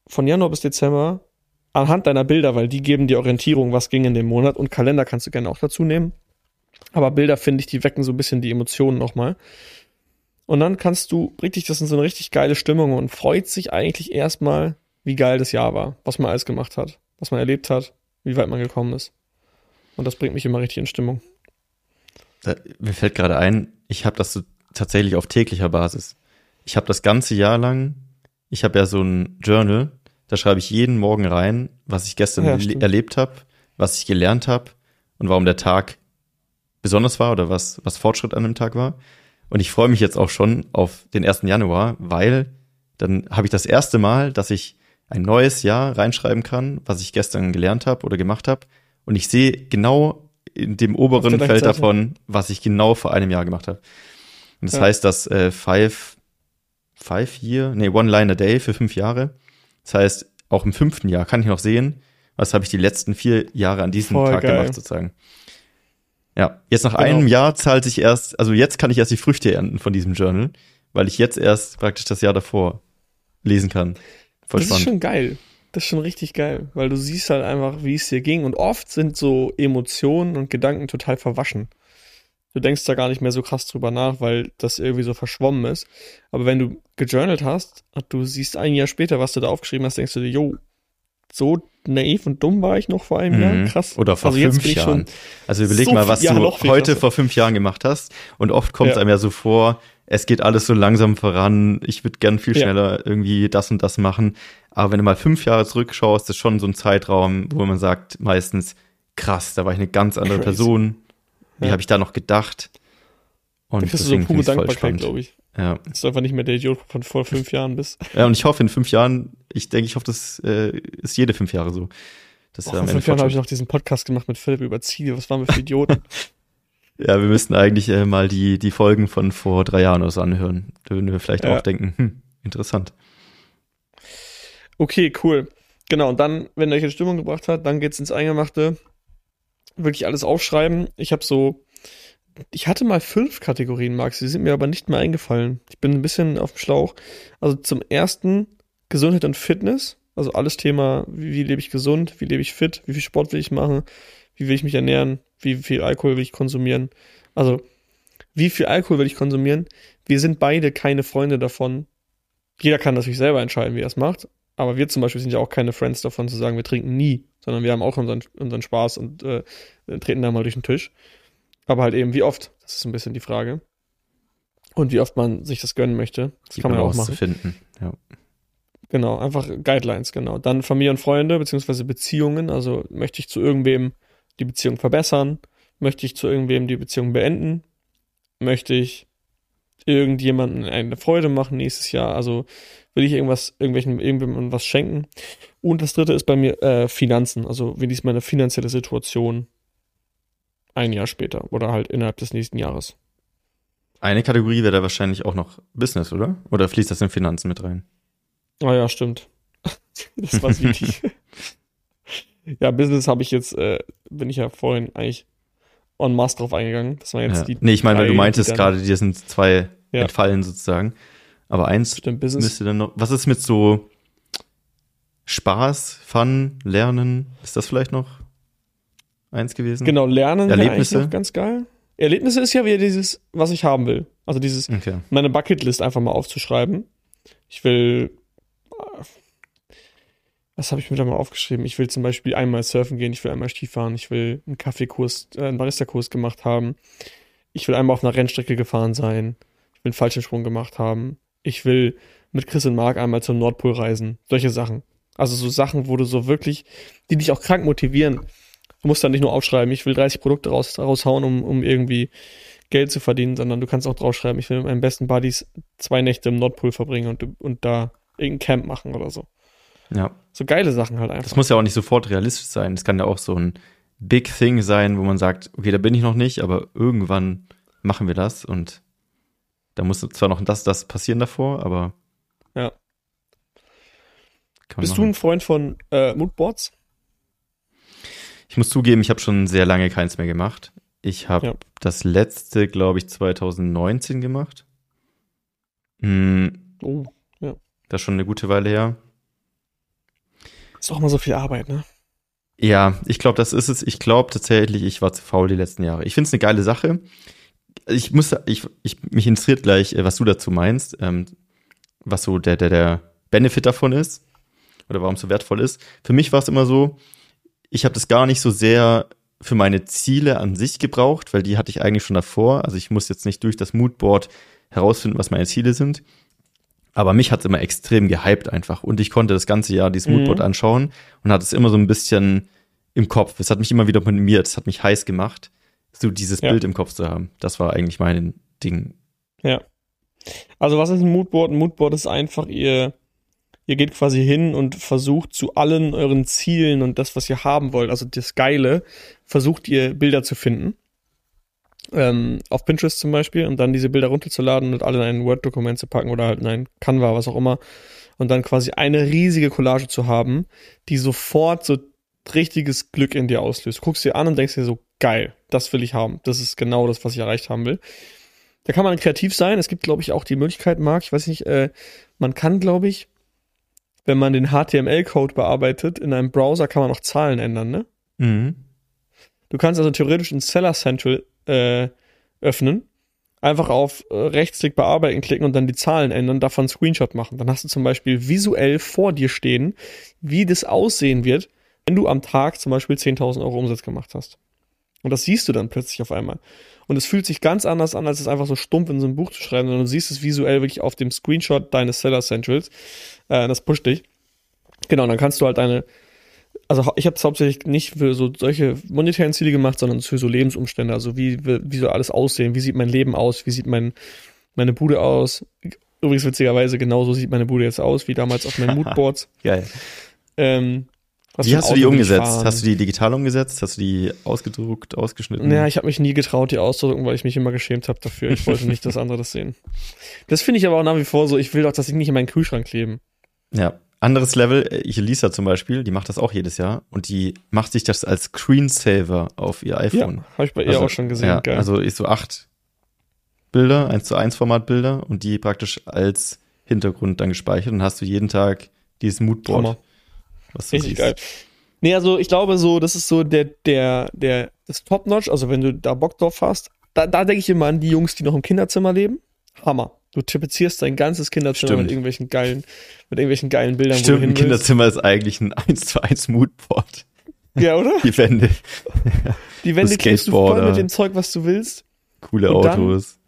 von Januar bis Dezember anhand deiner Bilder, weil die geben dir Orientierung, was ging in dem Monat und Kalender kannst du gerne auch dazu nehmen. Aber Bilder, finde ich, die wecken so ein bisschen die Emotionen nochmal. Und dann kannst du richtig, das in so eine richtig geile Stimmung und freut sich eigentlich erstmal wie geil das Jahr war, was man alles gemacht hat, was man erlebt hat, wie weit man gekommen ist. Und das bringt mich immer richtig in Stimmung. Da, mir fällt gerade ein, ich habe das so tatsächlich auf täglicher Basis. Ich habe das ganze Jahr lang, ich habe ja so ein Journal, da schreibe ich jeden Morgen rein, was ich gestern ja, erlebt habe, was ich gelernt habe und warum der Tag besonders war oder was, was Fortschritt an dem Tag war. Und ich freue mich jetzt auch schon auf den 1. Januar, weil dann habe ich das erste Mal, dass ich ein neues Jahr reinschreiben kann, was ich gestern gelernt habe oder gemacht habe. Und ich sehe genau in dem oberen Feld davon, was ich genau vor einem Jahr gemacht habe. Und das ja. heißt, dass äh, five, five year, nee, one line a day für fünf Jahre. Das heißt, auch im fünften Jahr kann ich noch sehen, was habe ich die letzten vier Jahre an diesem Voll Tag geil. gemacht sozusagen. Ja, jetzt nach genau. einem Jahr zahlt sich erst, also jetzt kann ich erst die Früchte ernten von diesem Journal, weil ich jetzt erst praktisch das Jahr davor lesen kann. Voll das spannend. ist schon geil. Das ist schon richtig geil, weil du siehst halt einfach, wie es dir ging. Und oft sind so Emotionen und Gedanken total verwaschen. Du denkst da gar nicht mehr so krass drüber nach, weil das irgendwie so verschwommen ist. Aber wenn du gejournalt hast und du siehst ein Jahr später, was du da aufgeschrieben hast, denkst du dir, jo, so naiv und dumm war ich noch vor einem mhm. Jahr. Krass. Oder vor also fünf Jahren. Also überleg so mal, was du heute vor fünf Jahren gemacht hast. Und oft kommt es ja. einem ja so vor, es geht alles so langsam voran, ich würde gern viel schneller ja. irgendwie das und das machen. Aber wenn du mal fünf Jahre zurückschaust, ist schon so ein Zeitraum, wo man sagt, meistens, krass, da war ich eine ganz andere Crazy. Person. Wie ja. habe ich da noch gedacht? Und das ist so pure Dankbarkeit, glaube ich. Ja. Dass du einfach nicht mehr der Idiot von vor fünf Jahren bist. Ja, und ich hoffe in fünf Jahren, ich denke, ich hoffe, das äh, ist jede fünf Jahre so. Das Boah, vor fünf Jahren habe ich noch diesen Podcast gemacht mit Philipp über Ziele. Was waren wir für Idioten? Ja, wir müssten eigentlich äh, mal die, die Folgen von vor drei Jahren oder so anhören. Da würden wir vielleicht ja. auch denken, hm, interessant. Okay, cool. Genau, und dann, wenn euch in Stimmung gebracht hat, dann geht's ins Eingemachte. Wirklich alles aufschreiben. Ich habe so, ich hatte mal fünf Kategorien, Max, die sind mir aber nicht mehr eingefallen. Ich bin ein bisschen auf dem Schlauch. Also zum ersten Gesundheit und Fitness. Also alles Thema, wie, wie lebe ich gesund, wie lebe ich fit, wie viel Sport will ich machen, wie will ich mich ernähren, wie viel Alkohol will ich konsumieren. Also, wie viel Alkohol will ich konsumieren? Wir sind beide keine Freunde davon. Jeder kann natürlich selber entscheiden, wie er es macht. Aber wir zum Beispiel sind ja auch keine Friends davon zu sagen, wir trinken nie, sondern wir haben auch unseren, unseren Spaß und äh, treten da mal durch den Tisch. Aber halt eben, wie oft? Das ist ein bisschen die Frage. Und wie oft man sich das gönnen möchte. Das die kann man auch machen. Finden. Ja. Genau, einfach Guidelines, genau. Dann Familie und Freunde, beziehungsweise Beziehungen. Also möchte ich zu irgendwem die Beziehung verbessern? Möchte ich zu irgendwem die Beziehung beenden? Möchte ich irgendjemanden eine Freude machen nächstes Jahr? Also will ich irgendwas, irgendwelchen, irgendjemandem was schenken? Und das dritte ist bei mir äh, Finanzen. Also wie ist meine finanzielle Situation ein Jahr später oder halt innerhalb des nächsten Jahres? Eine Kategorie wäre da wahrscheinlich auch noch Business, oder? Oder fließt das in Finanzen mit rein? Ah ja, stimmt. das war wichtig. Ja, Business habe ich jetzt, äh, bin ich ja vorhin eigentlich en masse drauf eingegangen. Das war jetzt ja. die. Nee, ich meine, weil du meintest gerade, dir sind zwei ja. entfallen sozusagen. Aber eins Stimmt, Business. müsste dann noch. Was ist mit so Spaß, Fun, Lernen? Ist das vielleicht noch eins gewesen? Genau, Lernen Erlebnisse. Noch ganz geil. Erlebnisse ist ja wieder dieses, was ich haben will. Also dieses, okay. meine Bucketlist einfach mal aufzuschreiben. Ich will was habe ich mir da mal aufgeschrieben? Ich will zum Beispiel einmal surfen gehen, ich will einmal Skifahren, ich will einen Kaffeekurs, äh, einen Barista-Kurs gemacht haben, ich will einmal auf einer Rennstrecke gefahren sein, ich will einen Fallschirmsprung gemacht haben, ich will mit Chris und Marc einmal zum Nordpol reisen. Solche Sachen. Also so Sachen, wo du so wirklich, die dich auch krank motivieren. Du musst dann nicht nur aufschreiben, ich will 30 Produkte raus, raushauen, um, um irgendwie Geld zu verdienen, sondern du kannst auch draufschreiben, ich will mit meinen besten Buddies zwei Nächte im Nordpol verbringen und, und da irgendein Camp machen oder so. Ja. So geile Sachen halt einfach. Das muss ja auch nicht sofort realistisch sein. Es kann ja auch so ein Big Thing sein, wo man sagt, okay, da bin ich noch nicht, aber irgendwann machen wir das und da muss zwar noch das, das passieren davor, aber. Ja. Bist machen. du ein Freund von äh, Moodboards? Ich muss zugeben, ich habe schon sehr lange keins mehr gemacht. Ich habe ja. das letzte, glaube ich, 2019 gemacht. Hm, oh, ja. Das ist schon eine gute Weile her. Ist auch mal so viel Arbeit, ne? Ja, ich glaube, das ist es. Ich glaube tatsächlich, ich war zu faul die letzten Jahre. Ich finde es eine geile Sache. Ich muss, ich, ich, mich interessiert gleich, äh, was du dazu meinst, ähm, was so der, der, der Benefit davon ist oder warum es so wertvoll ist. Für mich war es immer so, ich habe das gar nicht so sehr für meine Ziele an sich gebraucht, weil die hatte ich eigentlich schon davor. Also ich muss jetzt nicht durch das Moodboard herausfinden, was meine Ziele sind, aber mich hat's immer extrem gehypt einfach. Und ich konnte das ganze Jahr dieses Moodboard mhm. anschauen und hatte es immer so ein bisschen im Kopf. Es hat mich immer wieder motiviert, es hat mich heiß gemacht, so dieses ja. Bild im Kopf zu haben. Das war eigentlich mein Ding. Ja. Also was ist ein Moodboard? Ein Moodboard ist einfach, ihr Ihr geht quasi hin und versucht zu allen euren Zielen und das, was ihr haben wollt, also das Geile, versucht ihr Bilder zu finden. Ähm, auf Pinterest zum Beispiel und dann diese Bilder runterzuladen und alle in ein Word-Dokument zu packen oder halt in ein Canva, was auch immer. Und dann quasi eine riesige Collage zu haben, die sofort so richtiges Glück in dir auslöst. Du guckst dir an und denkst dir so, geil, das will ich haben. Das ist genau das, was ich erreicht haben will. Da kann man kreativ sein. Es gibt, glaube ich, auch die Möglichkeit, Marc, ich weiß nicht, äh, man kann, glaube ich, wenn man den HTML-Code bearbeitet, in einem Browser kann man auch Zahlen ändern, ne? Mhm. Du kannst also theoretisch ein Seller Central äh, öffnen, einfach auf äh, Rechtsklick bearbeiten klicken und dann die Zahlen ändern, davon Screenshot machen. Dann hast du zum Beispiel visuell vor dir stehen, wie das aussehen wird, wenn du am Tag zum Beispiel 10.000 Euro Umsatz gemacht hast. Und das siehst du dann plötzlich auf einmal. Und es fühlt sich ganz anders an, als es einfach so stumpf in so ein Buch zu schreiben, sondern du siehst es visuell wirklich auf dem Screenshot deines Seller Centrals. Äh, das pusht dich. Genau, dann kannst du halt deine, also ich habe es hauptsächlich nicht für so solche monetären Ziele gemacht, sondern für so Lebensumstände. Also wie, wie soll alles aussehen? Wie sieht mein Leben aus? Wie sieht mein, meine Bude aus? Übrigens witzigerweise, genauso sieht meine Bude jetzt aus, wie damals auf meinen Moodboards. Geil. Ähm, Wie hast du die umgesetzt? Hast du die digital umgesetzt? Hast du die ausgedruckt, ausgeschnitten? Naja, ich habe mich nie getraut, die auszudrucken, weil ich mich immer geschämt habe dafür. Ich wollte nicht, dass andere das sehen. Das finde ich aber auch nach wie vor so. Ich will doch, dass ich nicht in meinen Kühlschrank kleben. Ja. Anderes Level, ich Lisa zum Beispiel, die macht das auch jedes Jahr und die macht sich das als Screensaver auf ihr iPhone. Ja, habe ich bei ihr also, auch schon gesehen. Ja, Geil. Also ich so acht Bilder, eins zu eins Formatbilder und die praktisch als Hintergrund dann gespeichert und hast du jeden Tag dieses Moodboard. Hammer. Was du Richtig siehst. geil. Nee, also ich glaube so, das ist so der, der, der, das Top-Notch, also wenn du da Bock drauf hast, da, da denke ich immer an die Jungs, die noch im Kinderzimmer leben. Hammer. Du tapezierst dein ganzes Kinderzimmer Stimmt. mit irgendwelchen geilen, mit irgendwelchen geilen Bildern. Stimmt, ein Kinderzimmer ist eigentlich ein 1 zu 1 Moodboard. Ja, oder? Die Wände. Die Wände kriegst du voll mit dem Zeug, was du willst. Coole Und Autos.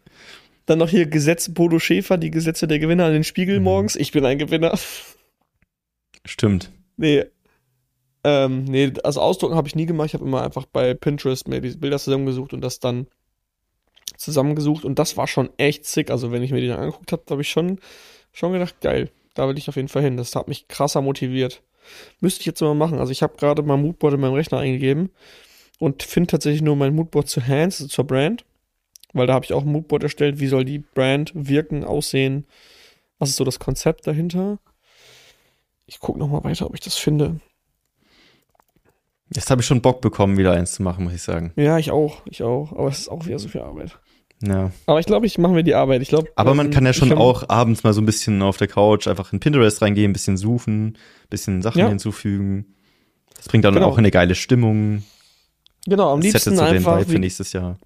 Dann, dann noch hier Gesetz Bodo Schäfer, die Gesetze der Gewinner an den Spiegel mhm. morgens. Ich bin ein Gewinner. Stimmt. Nee, ähm, nee, also ausdrucken habe ich nie gemacht. Ich habe immer einfach bei Pinterest mir diese Bilder zusammengesucht und das dann zusammengesucht. Und das war schon echt sick. Also wenn ich mir die dann angeguckt habe, habe ich schon, schon gedacht, geil, da will ich auf jeden Fall hin. Das hat mich krasser motiviert. Müsste ich jetzt mal machen. Also ich habe gerade mein Moodboard in meinem Rechner eingegeben und finde tatsächlich nur mein Moodboard zu Hands, also zur Brand. Weil da habe ich auch ein Moodboard erstellt. Wie soll die Brand wirken, aussehen? Was ist so das Konzept dahinter? Ich gucke nochmal weiter, ob ich das finde. Jetzt habe ich schon Bock bekommen, wieder eins zu machen, muss ich sagen. Ja, ich auch, ich auch. Aber es ist auch wieder so viel Arbeit. Ja. Aber ich glaube, ich mache mir die Arbeit. Ich glaube. Aber man ähm, kann ja schon auch abends mal so ein bisschen auf der Couch einfach in Pinterest reingehen, ein bisschen suchen, ein bisschen Sachen ja. hinzufügen. Das bringt dann genau. auch eine geile Stimmung. Genau, am das liebsten einfach. Den Vibe für nächstes Jahr.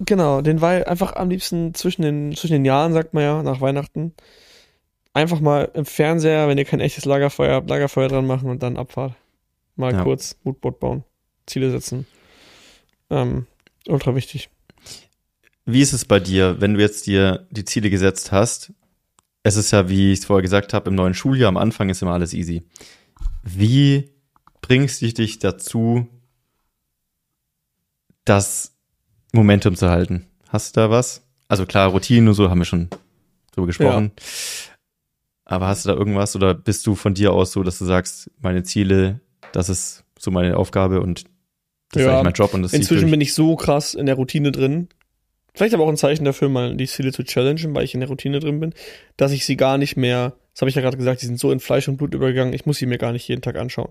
Genau, den Vibe einfach am liebsten zwischen den, zwischen den Jahren, sagt man ja, nach Weihnachten. Einfach mal im Fernseher, wenn ihr kein echtes Lagerfeuer habt, Lagerfeuer dran machen und dann Abfahrt. Mal ja. kurz Moodboard bauen, Ziele setzen. Ähm, ultra wichtig. Wie ist es bei dir, wenn du jetzt dir die Ziele gesetzt hast? Es ist ja, wie ich es vorher gesagt habe, im neuen Schuljahr am Anfang ist immer alles easy. Wie bringst du dich dazu, das Momentum zu halten? Hast du da was? Also klar, Routinen und so haben wir schon drüber gesprochen. Ja. Aber hast du da irgendwas oder bist du von dir aus so, dass du sagst, meine Ziele das ist so meine Aufgabe und das ja, ist eigentlich mein Job. Und das inzwischen bin ich so krass in der Routine drin. Vielleicht aber auch ein Zeichen dafür, mal die Ziele zu challengen, weil ich in der Routine drin bin, dass ich sie gar nicht mehr, das habe ich ja gerade gesagt, die sind so in Fleisch und Blut übergegangen, ich muss sie mir gar nicht jeden Tag anschauen.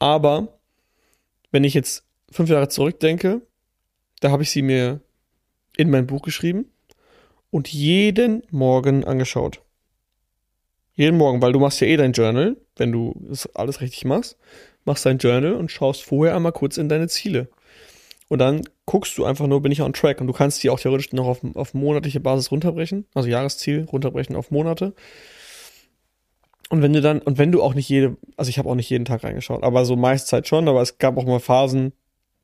Aber wenn ich jetzt fünf Jahre zurückdenke, da habe ich sie mir in mein Buch geschrieben und jeden Morgen angeschaut. Jeden Morgen, weil du machst ja eh dein Journal, wenn du das alles richtig machst, machst dein Journal und schaust vorher einmal kurz in deine Ziele. Und dann guckst du einfach nur, bin ich on track. Und du kannst die auch theoretisch noch auf, auf monatliche Basis runterbrechen, also Jahresziel runterbrechen auf Monate. Und wenn du dann, und wenn du auch nicht jede, also ich habe auch nicht jeden Tag reingeschaut, aber so meist Zeit schon, aber es gab auch mal Phasen,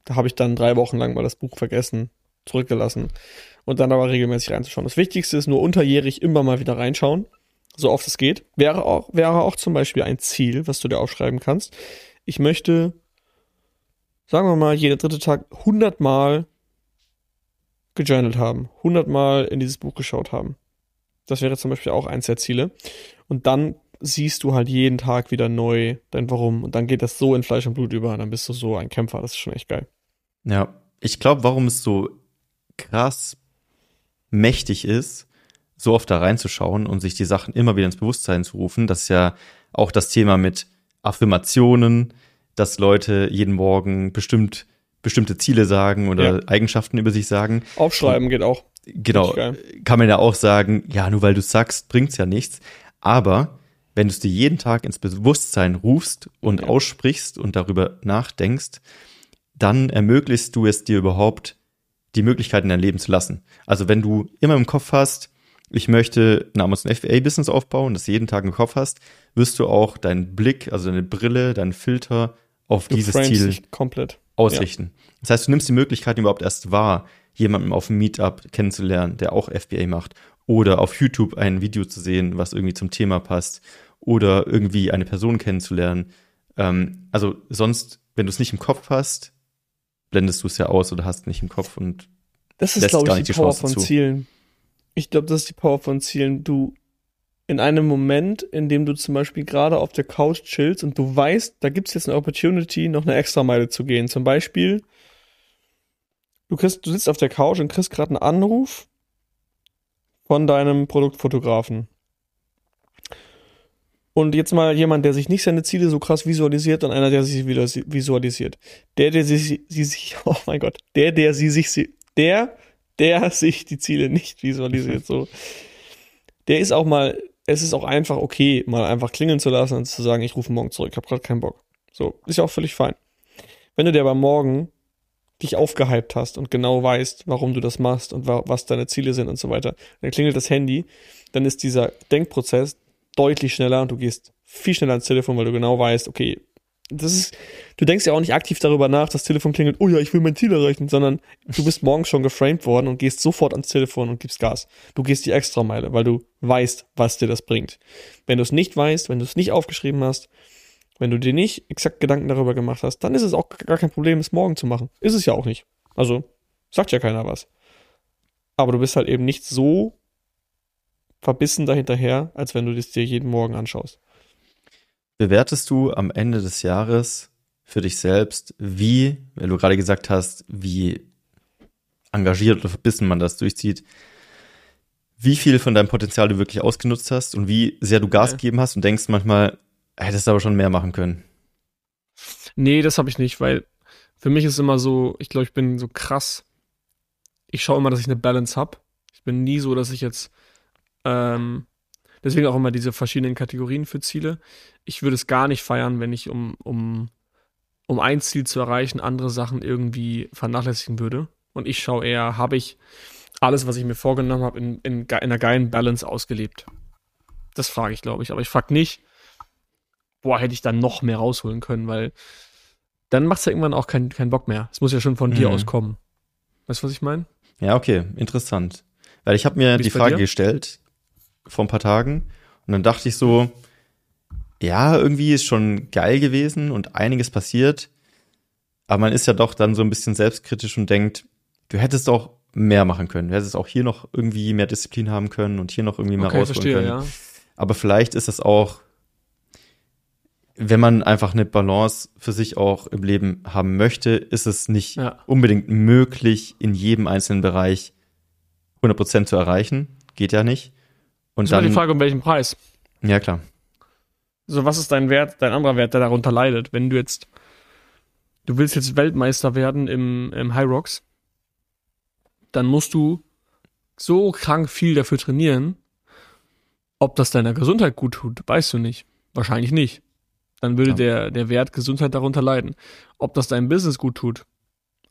da habe ich dann drei Wochen lang mal das Buch vergessen, zurückgelassen und dann aber regelmäßig reinzuschauen. Das Wichtigste ist nur unterjährig immer mal wieder reinschauen so oft es geht. Wäre auch, wäre auch zum Beispiel ein Ziel, was du dir aufschreiben kannst. Ich möchte, sagen wir mal, jeden dritte Tag 100 Mal gejournalt haben, 100 Mal in dieses Buch geschaut haben. Das wäre zum Beispiel auch eins der Ziele. Und dann siehst du halt jeden Tag wieder neu dein Warum. Und dann geht das so in Fleisch und Blut über und dann bist du so ein Kämpfer. Das ist schon echt geil. Ja, ich glaube, warum es so krass mächtig ist, so oft da reinzuschauen und sich die Sachen immer wieder ins Bewusstsein zu rufen, das ist ja auch das Thema mit Affirmationen, dass Leute jeden Morgen bestimmt bestimmte Ziele sagen oder ja. Eigenschaften über sich sagen. Aufschreiben und, geht auch. Genau. Kann man ja auch sagen, ja, nur weil du sagst, bringt's ja nichts. Aber wenn du es dir jeden Tag ins Bewusstsein rufst und ja. aussprichst und darüber nachdenkst, dann ermöglichst du es dir überhaupt, die Möglichkeit in dein Leben zu lassen. Also wenn du immer im Kopf hast, ich möchte ein Amazon FBA-Business aufbauen, das jeden Tag im Kopf hast, wirst du auch deinen Blick, also deine Brille, deinen Filter auf du dieses Ziel komplett. ausrichten. Ja. Das heißt, du nimmst die Möglichkeit überhaupt erst wahr, jemanden auf dem Meetup kennenzulernen, der auch FBA macht, oder auf YouTube ein Video zu sehen, was irgendwie zum Thema passt, oder irgendwie eine Person kennenzulernen. Ähm, also sonst, wenn du es nicht im Kopf hast, blendest du es ja aus oder hast nicht im Kopf und das ist, glaube ich, die, die Power von zu. Zielen. Ich glaube, das ist die Power von Zielen. Du in einem Moment, in dem du zum Beispiel gerade auf der Couch chillst und du weißt, da gibt es jetzt eine Opportunity, noch eine extra Meile zu gehen. Zum Beispiel, du kriegst, du sitzt auf der Couch und kriegst gerade einen Anruf von deinem Produktfotografen. Und jetzt mal jemand, der sich nicht seine Ziele so krass visualisiert und einer, der sich wieder visualisiert. Der, der sie, sie sich, oh mein Gott, der, der sie sich, der, der sich die Ziele nicht visualisiert, so. Der ist auch mal es ist auch einfach okay, mal einfach klingeln zu lassen und zu sagen, ich rufe morgen zurück, ich habe gerade keinen Bock. So, ist ja auch völlig fein. Wenn du dir aber morgen dich aufgehypt hast und genau weißt, warum du das machst und wa was deine Ziele sind und so weiter, dann klingelt das Handy, dann ist dieser Denkprozess deutlich schneller und du gehst viel schneller ans Telefon, weil du genau weißt, okay, das ist, du denkst ja auch nicht aktiv darüber nach, das Telefon klingelt, oh ja, ich will mein Ziel erreichen, sondern du bist morgens schon geframed worden und gehst sofort ans Telefon und gibst Gas. Du gehst die Extrameile, weil du weißt, was dir das bringt. Wenn du es nicht weißt, wenn du es nicht aufgeschrieben hast, wenn du dir nicht exakt Gedanken darüber gemacht hast, dann ist es auch gar kein Problem, es morgen zu machen. Ist es ja auch nicht. Also, sagt ja keiner was. Aber du bist halt eben nicht so verbissen dahinterher, als wenn du das dir jeden Morgen anschaust bewertest du am Ende des Jahres für dich selbst, wie, weil du gerade gesagt hast, wie engagiert oder verbissen man das durchzieht, wie viel von deinem Potenzial du wirklich ausgenutzt hast und wie sehr du Gas ja. gegeben hast und denkst manchmal, hättest du aber schon mehr machen können. Nee, das habe ich nicht, weil für mich ist immer so, ich glaube, ich bin so krass. Ich schaue immer, dass ich eine Balance habe. Ich bin nie so, dass ich jetzt ähm, Deswegen auch immer diese verschiedenen Kategorien für Ziele. Ich würde es gar nicht feiern, wenn ich um, um, um ein Ziel zu erreichen, andere Sachen irgendwie vernachlässigen würde. Und ich schaue eher, habe ich alles, was ich mir vorgenommen habe, in, in, in einer geilen Balance ausgelebt. Das frage ich, glaube ich. Aber ich frage nicht, boah, hätte ich dann noch mehr rausholen können, weil dann macht es ja irgendwann auch keinen kein Bock mehr. Es muss ja schon von mhm. dir aus kommen. Weißt du, was ich meine? Ja, okay, interessant. Weil ich habe mir Wie die Frage gestellt, vor ein paar Tagen. Und dann dachte ich so, ja, irgendwie ist schon geil gewesen und einiges passiert. Aber man ist ja doch dann so ein bisschen selbstkritisch und denkt, du hättest auch mehr machen können. Du hättest auch hier noch irgendwie mehr Disziplin haben können und hier noch irgendwie mehr okay, rausholen verstehe, können. Ja. Aber vielleicht ist es auch, wenn man einfach eine Balance für sich auch im Leben haben möchte, ist es nicht ja. unbedingt möglich, in jedem einzelnen Bereich 100% zu erreichen. Geht ja nicht. Und das dann die Frage, um welchen Preis. Ja, klar. So, was ist dein Wert, dein anderer Wert, der darunter leidet? Wenn du jetzt, du willst jetzt Weltmeister werden im, im High Rocks, dann musst du so krank viel dafür trainieren. Ob das deiner Gesundheit gut tut, weißt du nicht. Wahrscheinlich nicht. Dann würde ja. der, der Wert Gesundheit darunter leiden. Ob das deinem Business gut tut,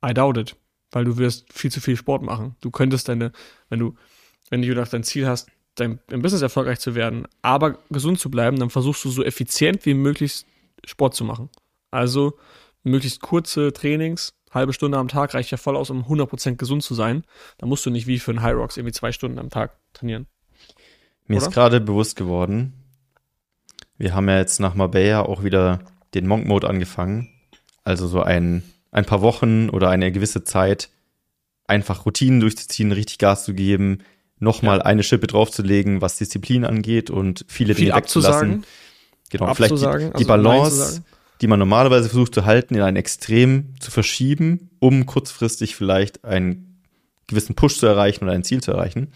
I doubt it. Weil du wirst viel zu viel Sport machen. Du könntest deine, wenn du, wenn du nach dein Ziel hast, dein, im Business erfolgreich zu werden, aber gesund zu bleiben, dann versuchst du so effizient wie möglich Sport zu machen. Also möglichst kurze Trainings, halbe Stunde am Tag reicht ja voll aus, um 100% gesund zu sein. Da musst du nicht wie für ein High Rocks irgendwie zwei Stunden am Tag trainieren. Mir Oder? ist gerade bewusst geworden, wir haben ja jetzt nach Marbella auch wieder den Monk Mode angefangen. Also so ein, ein paar Wochen oder eine gewisse Zeit einfach Routinen durchzuziehen, richtig Gas zu geben, nochmal ja. eine Schippe draufzulegen, was Disziplin angeht und viele Viel Dinge wegzulassen. genau. Vielleicht die, die also Balance, die man normalerweise versucht zu halten, in ein Extrem zu verschieben, um kurzfristig vielleicht einen gewissen Push zu erreichen oder ein Ziel zu erreichen.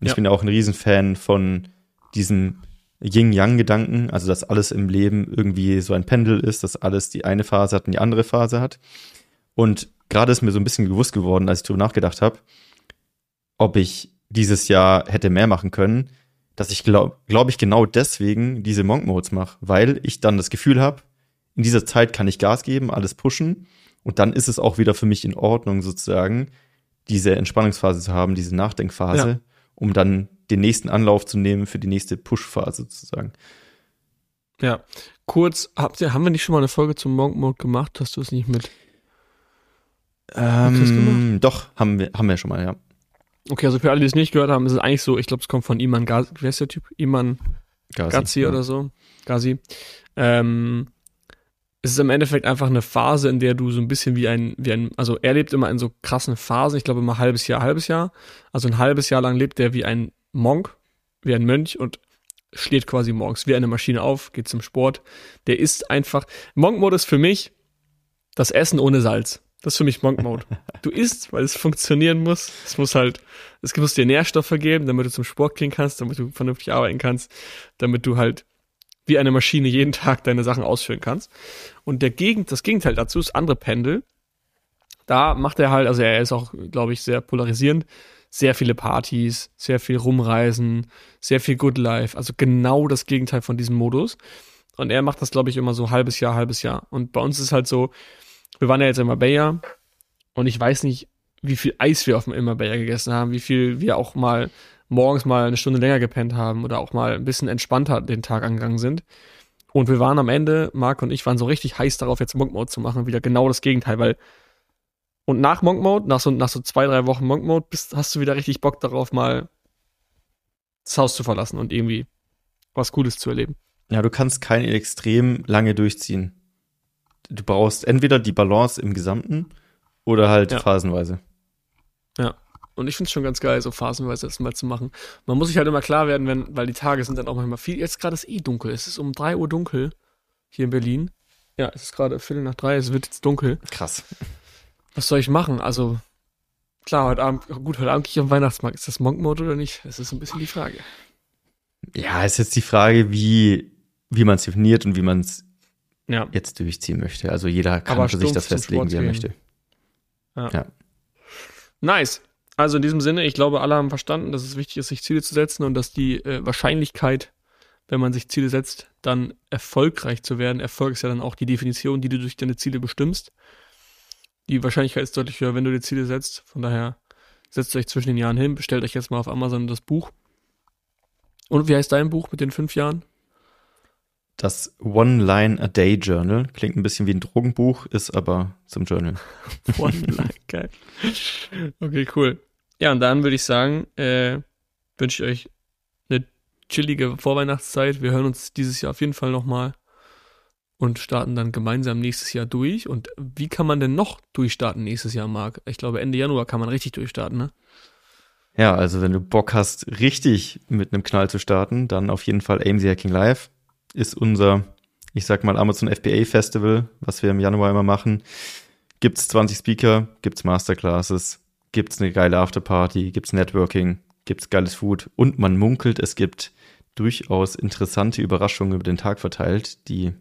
Und ja. ich bin auch ein Riesenfan von diesem Yin-Yang-Gedanken, also dass alles im Leben irgendwie so ein Pendel ist, dass alles die eine Phase hat und die andere Phase hat. Und gerade ist mir so ein bisschen bewusst geworden, als ich darüber nachgedacht habe, ob ich dieses Jahr hätte mehr machen können, dass ich glaube glaub ich genau deswegen diese Monk Modes mache, weil ich dann das Gefühl habe, in dieser Zeit kann ich Gas geben, alles pushen und dann ist es auch wieder für mich in Ordnung sozusagen, diese Entspannungsphase zu haben, diese Nachdenkphase, ja. um dann den nächsten Anlauf zu nehmen für die nächste Push-Phase sozusagen. Ja, kurz, habt ihr, haben wir nicht schon mal eine Folge zum Monk Mode gemacht? Hast du es nicht mit? Ähm, doch, haben wir, haben wir schon mal, ja. Okay, also für alle, die es nicht gehört haben, ist es eigentlich so, ich glaube, es kommt von Iman Gazi, wer ist der Typ? Iman Gazi, Gazi ja. oder so. Gazi. Ähm, es ist im Endeffekt einfach eine Phase, in der du so ein bisschen wie ein, wie ein, also er lebt immer in so krassen Phasen, ich glaube immer halbes Jahr, halbes Jahr. Also ein halbes Jahr lang lebt er wie ein Monk, wie ein Mönch und steht quasi morgens wie eine Maschine auf, geht zum Sport. Der ist einfach, Monk-Mode ist für mich das Essen ohne Salz. Das ist für mich Monk Mode. Du isst, weil es funktionieren muss. Es muss halt, es muss dir Nährstoffe geben, damit du zum Sport gehen kannst, damit du vernünftig arbeiten kannst, damit du halt wie eine Maschine jeden Tag deine Sachen ausführen kannst. Und der Gegend, das Gegenteil dazu ist andere Pendel. Da macht er halt, also er ist auch, glaube ich, sehr polarisierend. Sehr viele Partys, sehr viel Rumreisen, sehr viel Good Life. Also genau das Gegenteil von diesem Modus. Und er macht das, glaube ich, immer so halbes Jahr, halbes Jahr. Und bei uns ist halt so, wir waren ja jetzt in Marbella und ich weiß nicht, wie viel Eis wir auf dem Marbella gegessen haben, wie viel wir auch mal morgens mal eine Stunde länger gepennt haben oder auch mal ein bisschen entspannter den Tag angegangen sind. Und wir waren am Ende, Marc und ich waren so richtig heiß darauf, jetzt Monk Mode zu machen, wieder genau das Gegenteil, weil und nach Monk Mode, nach so, nach so zwei, drei Wochen Monk Mode, bist, hast du wieder richtig Bock darauf, mal das Haus zu verlassen und irgendwie was Cooles zu erleben. Ja, du kannst kein extrem lange durchziehen du brauchst entweder die Balance im Gesamten oder halt ja. phasenweise. Ja. Und ich finde es schon ganz geil, so phasenweise das mal zu machen. Man muss sich halt immer klar werden, wenn, weil die Tage sind dann auch manchmal viel. Jetzt gerade ist eh dunkel. Es ist um drei Uhr dunkel hier in Berlin. Ja, es ist gerade Viertel nach drei, es wird jetzt dunkel. Krass. Was soll ich machen? Also, klar, heute Abend, gut, heute Abend gehe ich am Weihnachtsmarkt. Ist das Monk Mode oder nicht? Das ist ein bisschen die Frage. Ja, ist jetzt die Frage, wie, wie man es definiert und wie man es ja. jetzt durchziehen möchte. Also jeder kann für sich das festlegen, wie er möchte. Ja. ja. Nice. Also in diesem Sinne, ich glaube, alle haben verstanden, dass es wichtig ist, sich Ziele zu setzen und dass die äh, Wahrscheinlichkeit, wenn man sich Ziele setzt, dann erfolgreich zu werden. Erfolg ist ja dann auch die Definition, die du durch deine Ziele bestimmst. Die Wahrscheinlichkeit ist deutlich höher, wenn du dir Ziele setzt. Von daher setzt euch zwischen den Jahren hin, bestellt euch jetzt mal auf Amazon das Buch. Und wie heißt dein Buch mit den fünf Jahren? Das One-Line-A-Day Journal. Klingt ein bisschen wie ein Drogenbuch, ist aber zum Journal. One-Line, geil. Okay, cool. Ja, und dann würde ich sagen, äh, wünsche ich euch eine chillige Vorweihnachtszeit. Wir hören uns dieses Jahr auf jeden Fall nochmal und starten dann gemeinsam nächstes Jahr durch. Und wie kann man denn noch durchstarten nächstes Jahr, Marc? Ich glaube, Ende Januar kann man richtig durchstarten, ne? Ja, also wenn du Bock hast, richtig mit einem Knall zu starten, dann auf jeden Fall AMC Hacking Live ist unser, ich sag mal, Amazon FBA Festival, was wir im Januar immer machen. Gibt's 20 Speaker, gibt's Masterclasses, gibt's eine geile Afterparty, gibt's Networking, gibt's geiles Food und man munkelt, es gibt durchaus interessante Überraschungen über den Tag verteilt, die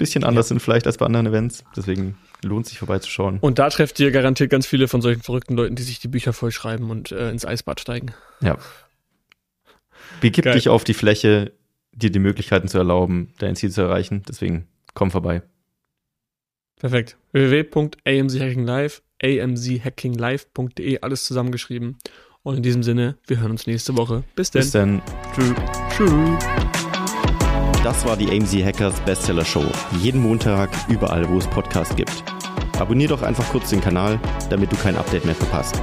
bisschen anders ja. sind vielleicht als bei anderen Events. Deswegen lohnt sich vorbeizuschauen. Und da trefft ihr garantiert ganz viele von solchen verrückten Leuten, die sich die Bücher vollschreiben und äh, ins Eisbad steigen. Ja. Begib Geil. dich auf die Fläche, dir die Möglichkeiten zu erlauben, dein Ziel zu erreichen. Deswegen komm vorbei. Perfekt. www.amchackinglive, amchackinglive.de, alles zusammengeschrieben. Und in diesem Sinne, wir hören uns nächste Woche. Bis denn. Bis dann. Tschüss. Tschüss. Das war die AMZ Hackers Bestseller Show. Jeden Montag, überall, wo es Podcasts gibt. Abonnier doch einfach kurz den Kanal, damit du kein Update mehr verpasst.